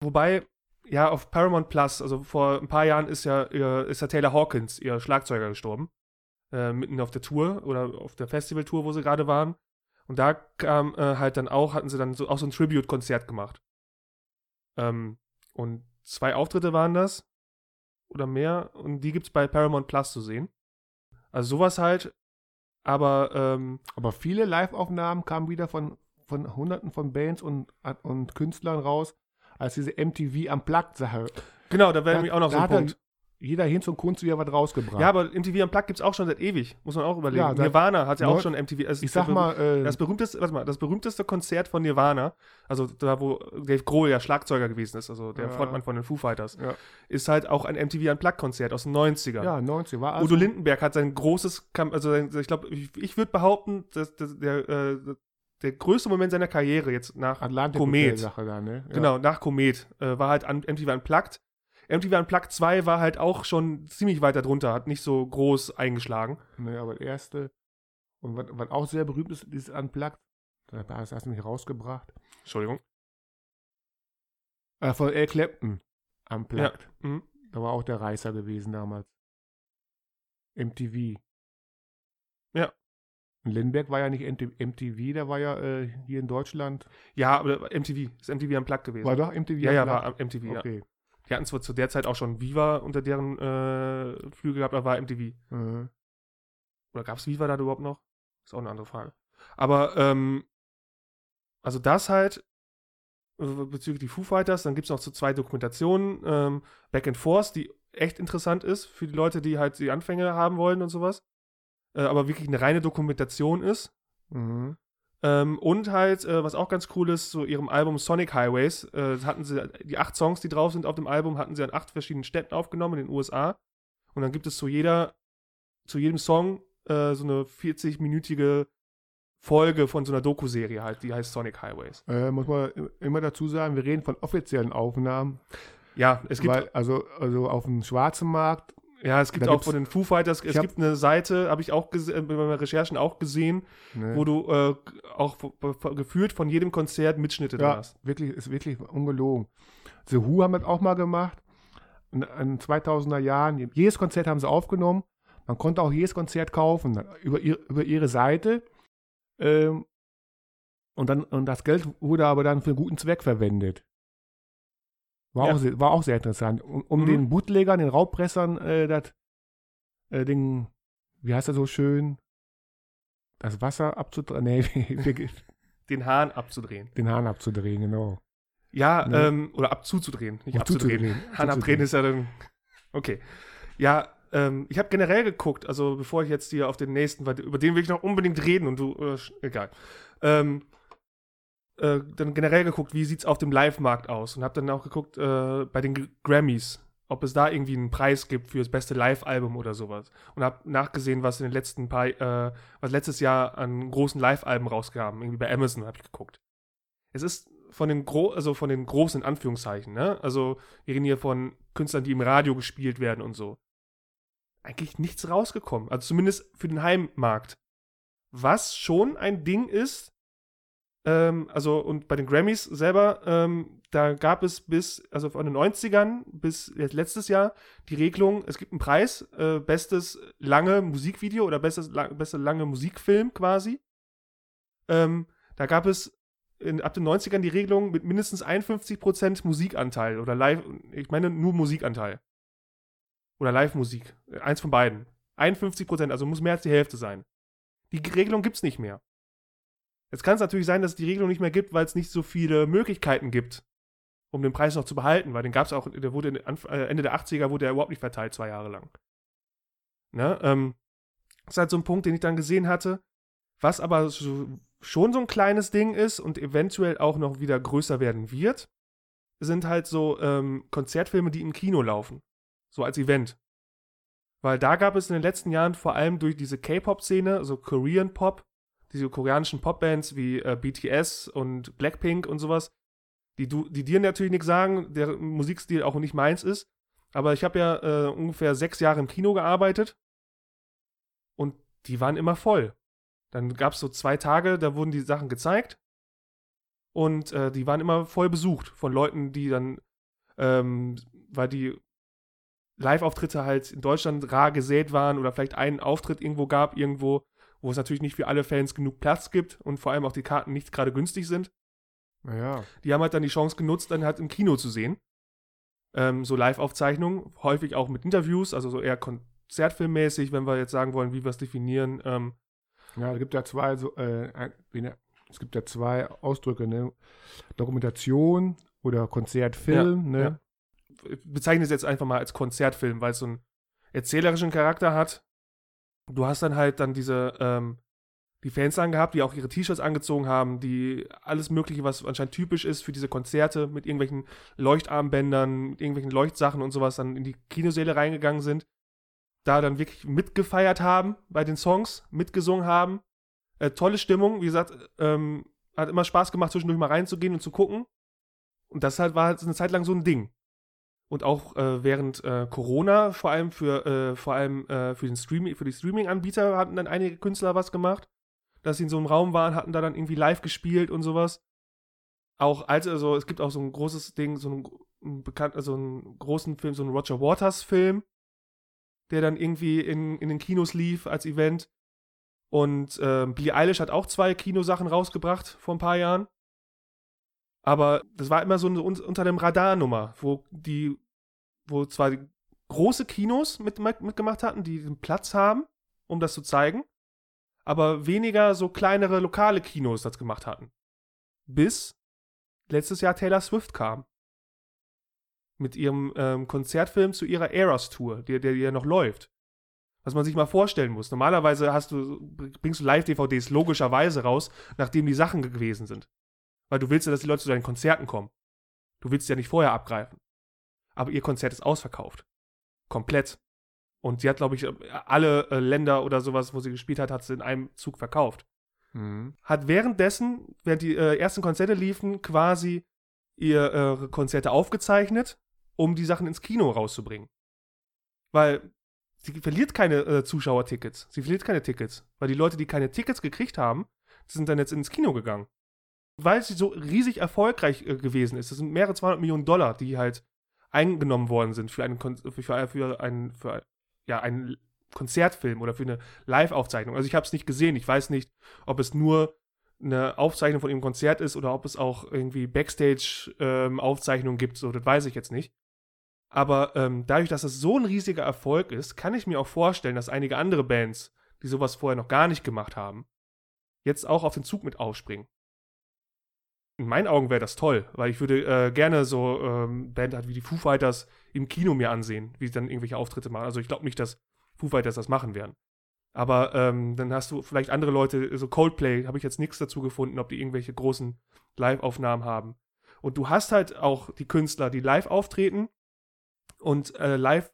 Wobei, ja, auf Paramount Plus, also vor ein paar Jahren ist ja, ist ja Taylor Hawkins, ihr Schlagzeuger, gestorben. Äh, mitten auf der Tour oder auf der Festivaltour, wo sie gerade waren. Und da kam äh, halt dann auch, hatten sie dann so, auch so ein Tribute-Konzert gemacht. Ähm, und zwei Auftritte waren das oder mehr und die gibt's bei Paramount Plus zu sehen. Also sowas halt, aber ähm, Aber viele Live-Aufnahmen kamen wieder von, von hunderten von Bands und, und Künstlern raus, als diese MTV Unplugged-Sache. genau, da wäre nämlich auch noch so ein Punkt. Jeder Hinz und Kunst wieder was rausgebracht. Ja, aber MTV Unplugged gibt's auch schon seit ewig, muss man auch überlegen. Ja, Nirvana hat ja auch schon MTV. Also ich sag mal, äh, Das berühmteste, warte mal, das berühmteste Konzert von Nirvana, also da, wo Dave Grohl ja Schlagzeuger gewesen ist, also der Ja. Frontmann von den Foo Fighters, Ja. ist halt auch ein MTV Unplugged-Konzert aus den 90ern. ja, 90 war also. Udo Lindenberg hat sein großes, also sein, ich glaube, ich, ich würde behaupten, dass, dass der, äh, der größte Moment seiner Karriere jetzt nach Atlantik Komet. Sache da, ne? Ja. Genau, nach Komet äh, war halt an, MTV Unplugged. MTV Unplugged 2 war halt auch schon ziemlich weit darunter, hat nicht so groß eingeschlagen. Ne, aber der erste. Und was, was auch sehr berühmt ist, dieses Unplugged. Das hast du nicht rausgebracht. Entschuldigung. Äh, von Eric Clapton. Unplugged. Mhm. Da war auch der Reißer gewesen damals. MTV. Ja. Lindbergh war ja nicht MT- MTV, der war ja äh, hier in Deutschland. Ja, aber MTV, ist MTV Unplugged gewesen. War doch MTV? ja, ja, war MTV, ja. Okay. Die hatten zwar zu der Zeit auch schon Viva unter deren äh, Flügel gehabt, aber war MTV. Mhm. Oder gab es Viva da überhaupt noch? Ist auch eine andere Frage. Aber, ähm, also das halt, äh, bezüglich die Foo Fighters, dann gibt es noch so zwei Dokumentationen, ähm, Back and Forth, die echt interessant ist für die Leute, die halt die Anfänge haben wollen und sowas. Äh, aber wirklich eine reine Dokumentation ist. Mhm. Ähm, und halt, äh, was auch ganz cool ist, so ihrem Album Sonic Highways, äh, hatten sie, die acht Songs, die drauf sind auf dem Album, hatten sie an acht verschiedenen Städten aufgenommen in den USA. Und dann gibt es zu jeder, zu jedem Song äh, so eine 40-minütige Folge von so einer Doku-Serie halt, die heißt Sonic Highways. Äh, muss man immer dazu sagen, wir reden von offiziellen Aufnahmen. Ja, es gibt, weil, also, also auf dem schwarzen Markt. Ja, es gibt da auch von den Foo Fighters, es gibt eine Seite, habe ich auch bei meinen Recherchen auch gesehen, Ne? wo du äh, auch geführt von jedem Konzert Mitschnitte ja, hast. wirklich, ist wirklich ungelogen. The Who haben das auch mal gemacht. In, in 2000er Jahren. Jedes Konzert haben sie aufgenommen. Man konnte auch jedes Konzert kaufen über, ihr, über ihre Seite. Ähm, und, dann, und das Geld wurde aber dann für einen guten Zweck verwendet. War, Ja. auch, sehr, war auch sehr interessant. Um, um Mhm. den Bootlegern, den Raubpressern, äh, das äh, Ding, wie heißt das so schön? Das Wasser abzudrehen, nee, [LAUGHS] Den Hahn abzudrehen. den Hahn abzudrehen, genau. Ja, Ne? ähm, oder abzuzudrehen, nicht Um abzudrehen. zuzudrehen. [LAUGHS] Hahn abdrehen ist ja dann. Okay. Ja, ähm, ich habe generell geguckt, also bevor ich jetzt hier auf den nächsten, weil über den will ich noch unbedingt reden und du, äh, egal. Ähm, äh, dann generell geguckt, wie sieht's auf dem Live-Markt aus und habe dann auch geguckt äh, bei den G Grammys, ob es da irgendwie einen Preis gibt für das beste Live-Album oder sowas. Und habe nachgesehen, was in den letzten paar, äh, was letztes Jahr an großen Live-Alben rauskam. Irgendwie bei Amazon habe ich geguckt. Es ist von den gro also von den großen in Anführungszeichen, ne? Also wir reden hier von Künstlern, die im Radio gespielt werden und so. Eigentlich nichts rausgekommen. Also zumindest für den Heimmarkt. Was schon ein Ding ist, ähm, also und bei den Grammys selber, ähm, da gab es bis, also von den 90ern bis letztes Jahr die Regelung, es gibt einen Preis, äh, bestes lange Musikvideo oder bestes, la beste lange Musikfilm quasi. Ähm, da gab es in, ab den 90ern die Regelung mit mindestens 51% Musikanteil oder live, ich meine nur Musikanteil. Oder Live-Musik. Eins von beiden. 51%, also muss mehr als die Hälfte sein. Die Regelung gibt's nicht mehr. Jetzt kann es natürlich sein, dass es die Regelung nicht mehr gibt, weil es nicht so viele Möglichkeiten gibt, um den Preis noch zu behalten, weil den gab es auch, der wurde äh, Ende der 80er wurde er überhaupt nicht verteilt, zwei Jahre lang. Ne? Ähm, das ist halt so ein Punkt, den ich dann gesehen hatte, was aber so, schon so ein kleines Ding ist und eventuell auch noch wieder größer werden wird, sind halt so ähm, Konzertfilme, die im Kino laufen. So als Event. Weil da gab es in den letzten Jahren vor allem durch diese K-Pop-Szene, also Korean Pop, diese koreanischen Popbands wie äh, BTS und Blackpink und sowas, die, du, die dir natürlich nichts sagen, der Musikstil auch nicht meins ist. Aber ich habe ja äh, ungefähr sechs Jahre im Kino gearbeitet und die waren immer voll. Dann gab es so zwei Tage, da wurden die Sachen gezeigt und äh, die waren immer voll besucht von Leuten, die dann, ähm, weil die Live-Auftritte halt in Deutschland rar gesät waren oder vielleicht einen Auftritt irgendwo gab, irgendwo, wo es natürlich nicht für alle Fans genug Platz gibt und vor allem auch die Karten nicht gerade günstig sind. Naja. Die haben halt dann die Chance genutzt, dann halt im Kino zu sehen. Ähm, so Live-Aufzeichnungen, häufig auch mit Interviews, also so eher konzertfilmmäßig, wenn wir jetzt sagen wollen, wie wir es definieren. Ähm, ja, es gibt ja zwei, so, äh, es gibt ja zwei Ausdrücke, ne? Dokumentation oder Konzertfilm, ja, ne? Ja bezeichne es jetzt einfach mal als Konzertfilm, weil es so einen erzählerischen Charakter hat. Du hast dann halt dann diese, ähm, die Fans dann gehabt, die auch ihre T-Shirts angezogen haben, die alles Mögliche, was anscheinend typisch ist für diese Konzerte, mit irgendwelchen Leuchtarmbändern, mit irgendwelchen Leuchtsachen und sowas, dann in die Kinosäle reingegangen sind, da dann wirklich mitgefeiert haben bei den Songs, mitgesungen haben. Äh, tolle Stimmung, wie gesagt, ähm, hat immer Spaß gemacht, zwischendurch mal reinzugehen und zu gucken. Und das halt war halt eine Zeit lang so ein Ding und auch äh, während äh, Corona vor allem für äh, vor allem äh, für den Streaming für die Streaming-Anbieter hatten dann einige Künstler was gemacht, dass sie in so einem Raum waren, hatten da dann irgendwie live gespielt und sowas. Auch als also es gibt auch so ein großes Ding, so ein, ein bekannt also einen großen Film, so einen Roger Waters Film, der dann irgendwie in, in den Kinos lief als Event. Und äh, Billie Eilish hat auch zwei Kinosachen rausgebracht vor ein paar Jahren. Aber das war immer so eine unter dem Radarnummer, wo die, wo zwar große Kinos mit, mitgemacht hatten, die den Platz haben, um das zu zeigen, aber weniger so kleinere lokale Kinos das gemacht hatten. Bis letztes Jahr Taylor Swift kam. Mit ihrem ähm, Konzertfilm zu ihrer Eras Tour, der, der ja noch läuft. Was man sich mal vorstellen muss. Normalerweise hast du, bringst du Live-DVDs logischerweise raus, nachdem die Sachen gewesen sind. Weil du willst ja, dass die Leute zu deinen Konzerten kommen. Du willst ja nicht vorher abgreifen. Aber ihr Konzert ist ausverkauft. Komplett. Und sie hat, glaube ich, alle äh, Länder oder sowas, wo sie gespielt hat, hat sie in einem Zug verkauft. Mhm. Hat währenddessen, während die äh, ersten Konzerte liefen, quasi ihre Konzerte aufgezeichnet, um die Sachen ins Kino rauszubringen. Weil sie verliert keine äh, Zuschauertickets. Sie verliert keine Tickets. Weil die Leute, die keine Tickets gekriegt haben, sind dann jetzt ins Kino gegangen weil sie so riesig erfolgreich äh, gewesen ist. Das sind mehrere 200 Millionen Dollar, die halt eingenommen worden sind für einen, für, für, für einen, für, ja, einen Konzertfilm oder für eine Live-Aufzeichnung. Also ich habe es nicht gesehen. Ich weiß nicht, ob es nur eine Aufzeichnung von ihrem Konzert ist oder ob es auch irgendwie Backstage-Aufzeichnungen ähm, gibt. So, das weiß ich jetzt nicht. Aber ähm, dadurch, dass es so ein riesiger Erfolg ist, kann ich mir auch vorstellen, dass einige andere Bands, die sowas vorher noch gar nicht gemacht haben, jetzt auch auf den Zug mit aufspringen in meinen Augen wäre das toll, weil ich würde äh, gerne so ähm, Band halt wie die Foo Fighters im Kino mir ansehen, wie sie dann irgendwelche Auftritte machen. Also ich glaube nicht, dass Foo Fighters das machen werden. Aber ähm, dann hast du vielleicht andere Leute, so Coldplay, habe ich jetzt nichts dazu gefunden, ob die irgendwelche großen Live-Aufnahmen haben. Und du hast halt auch die Künstler, die live auftreten und äh, live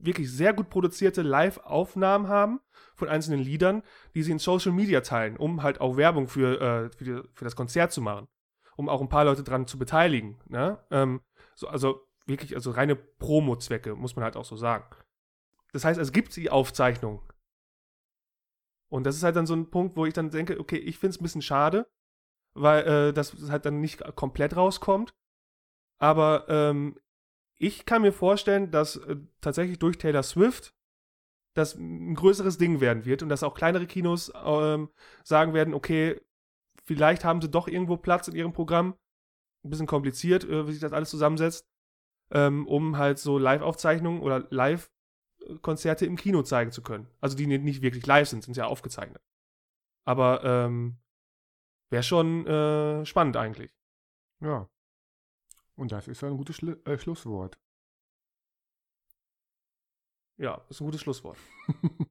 wirklich sehr gut produzierte Live-Aufnahmen haben von einzelnen Liedern, die sie in Social Media teilen, um halt auch Werbung für, äh, für, die, für, das Konzert zu machen, um auch ein paar Leute dran zu beteiligen. Ne? Ähm, so, also wirklich, also reine Promo-Zwecke, muss man halt auch so sagen. Das heißt, es gibt die Aufzeichnung. Und das ist halt dann so ein Punkt, wo ich dann denke, okay, ich finde es ein bisschen schade, weil äh, das halt dann nicht komplett rauskommt. Aber ähm, ich kann mir vorstellen, dass äh, tatsächlich durch Taylor Swift das ein größeres Ding werden wird und dass auch kleinere Kinos ähm, sagen werden, okay, vielleicht haben sie doch irgendwo Platz in ihrem Programm. Ein bisschen kompliziert, äh, wie sich das alles zusammensetzt, ähm, um halt so Live-Aufzeichnungen oder Live-Konzerte im Kino zeigen zu können. Also die nicht wirklich live sind, sind ja aufgezeichnet. Aber ähm, wäre schon äh, spannend eigentlich. Ja. Und das ist ein gutes Schlu äh, Schlusswort. Ja, ist ein gutes Schlusswort. [LAUGHS]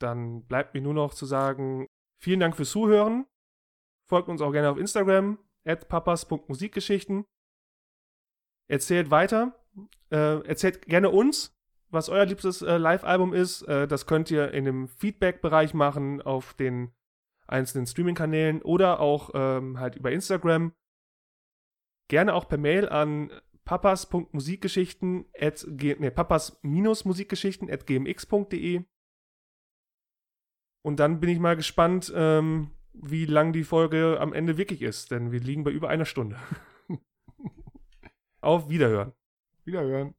Dann bleibt mir nur noch zu sagen, vielen Dank fürs Zuhören. Folgt uns auch gerne auf Instagram, at papas.musikgeschichten. Erzählt weiter. Äh, erzählt gerne uns, was euer liebstes äh, Live-Album ist. Äh, das könnt ihr in dem Feedback-Bereich machen auf den einzelnen Streaming-Kanälen oder auch ähm, halt über Instagram. Gerne auch per Mail an papas.musikgeschichten nee, papas-musikgeschichten at gmx.de. Und dann bin ich mal gespannt, ähm, wie lang die Folge am Ende wirklich ist, denn wir liegen bei über einer Stunde. [LAUGHS] Auf Wiederhören. Wiederhören.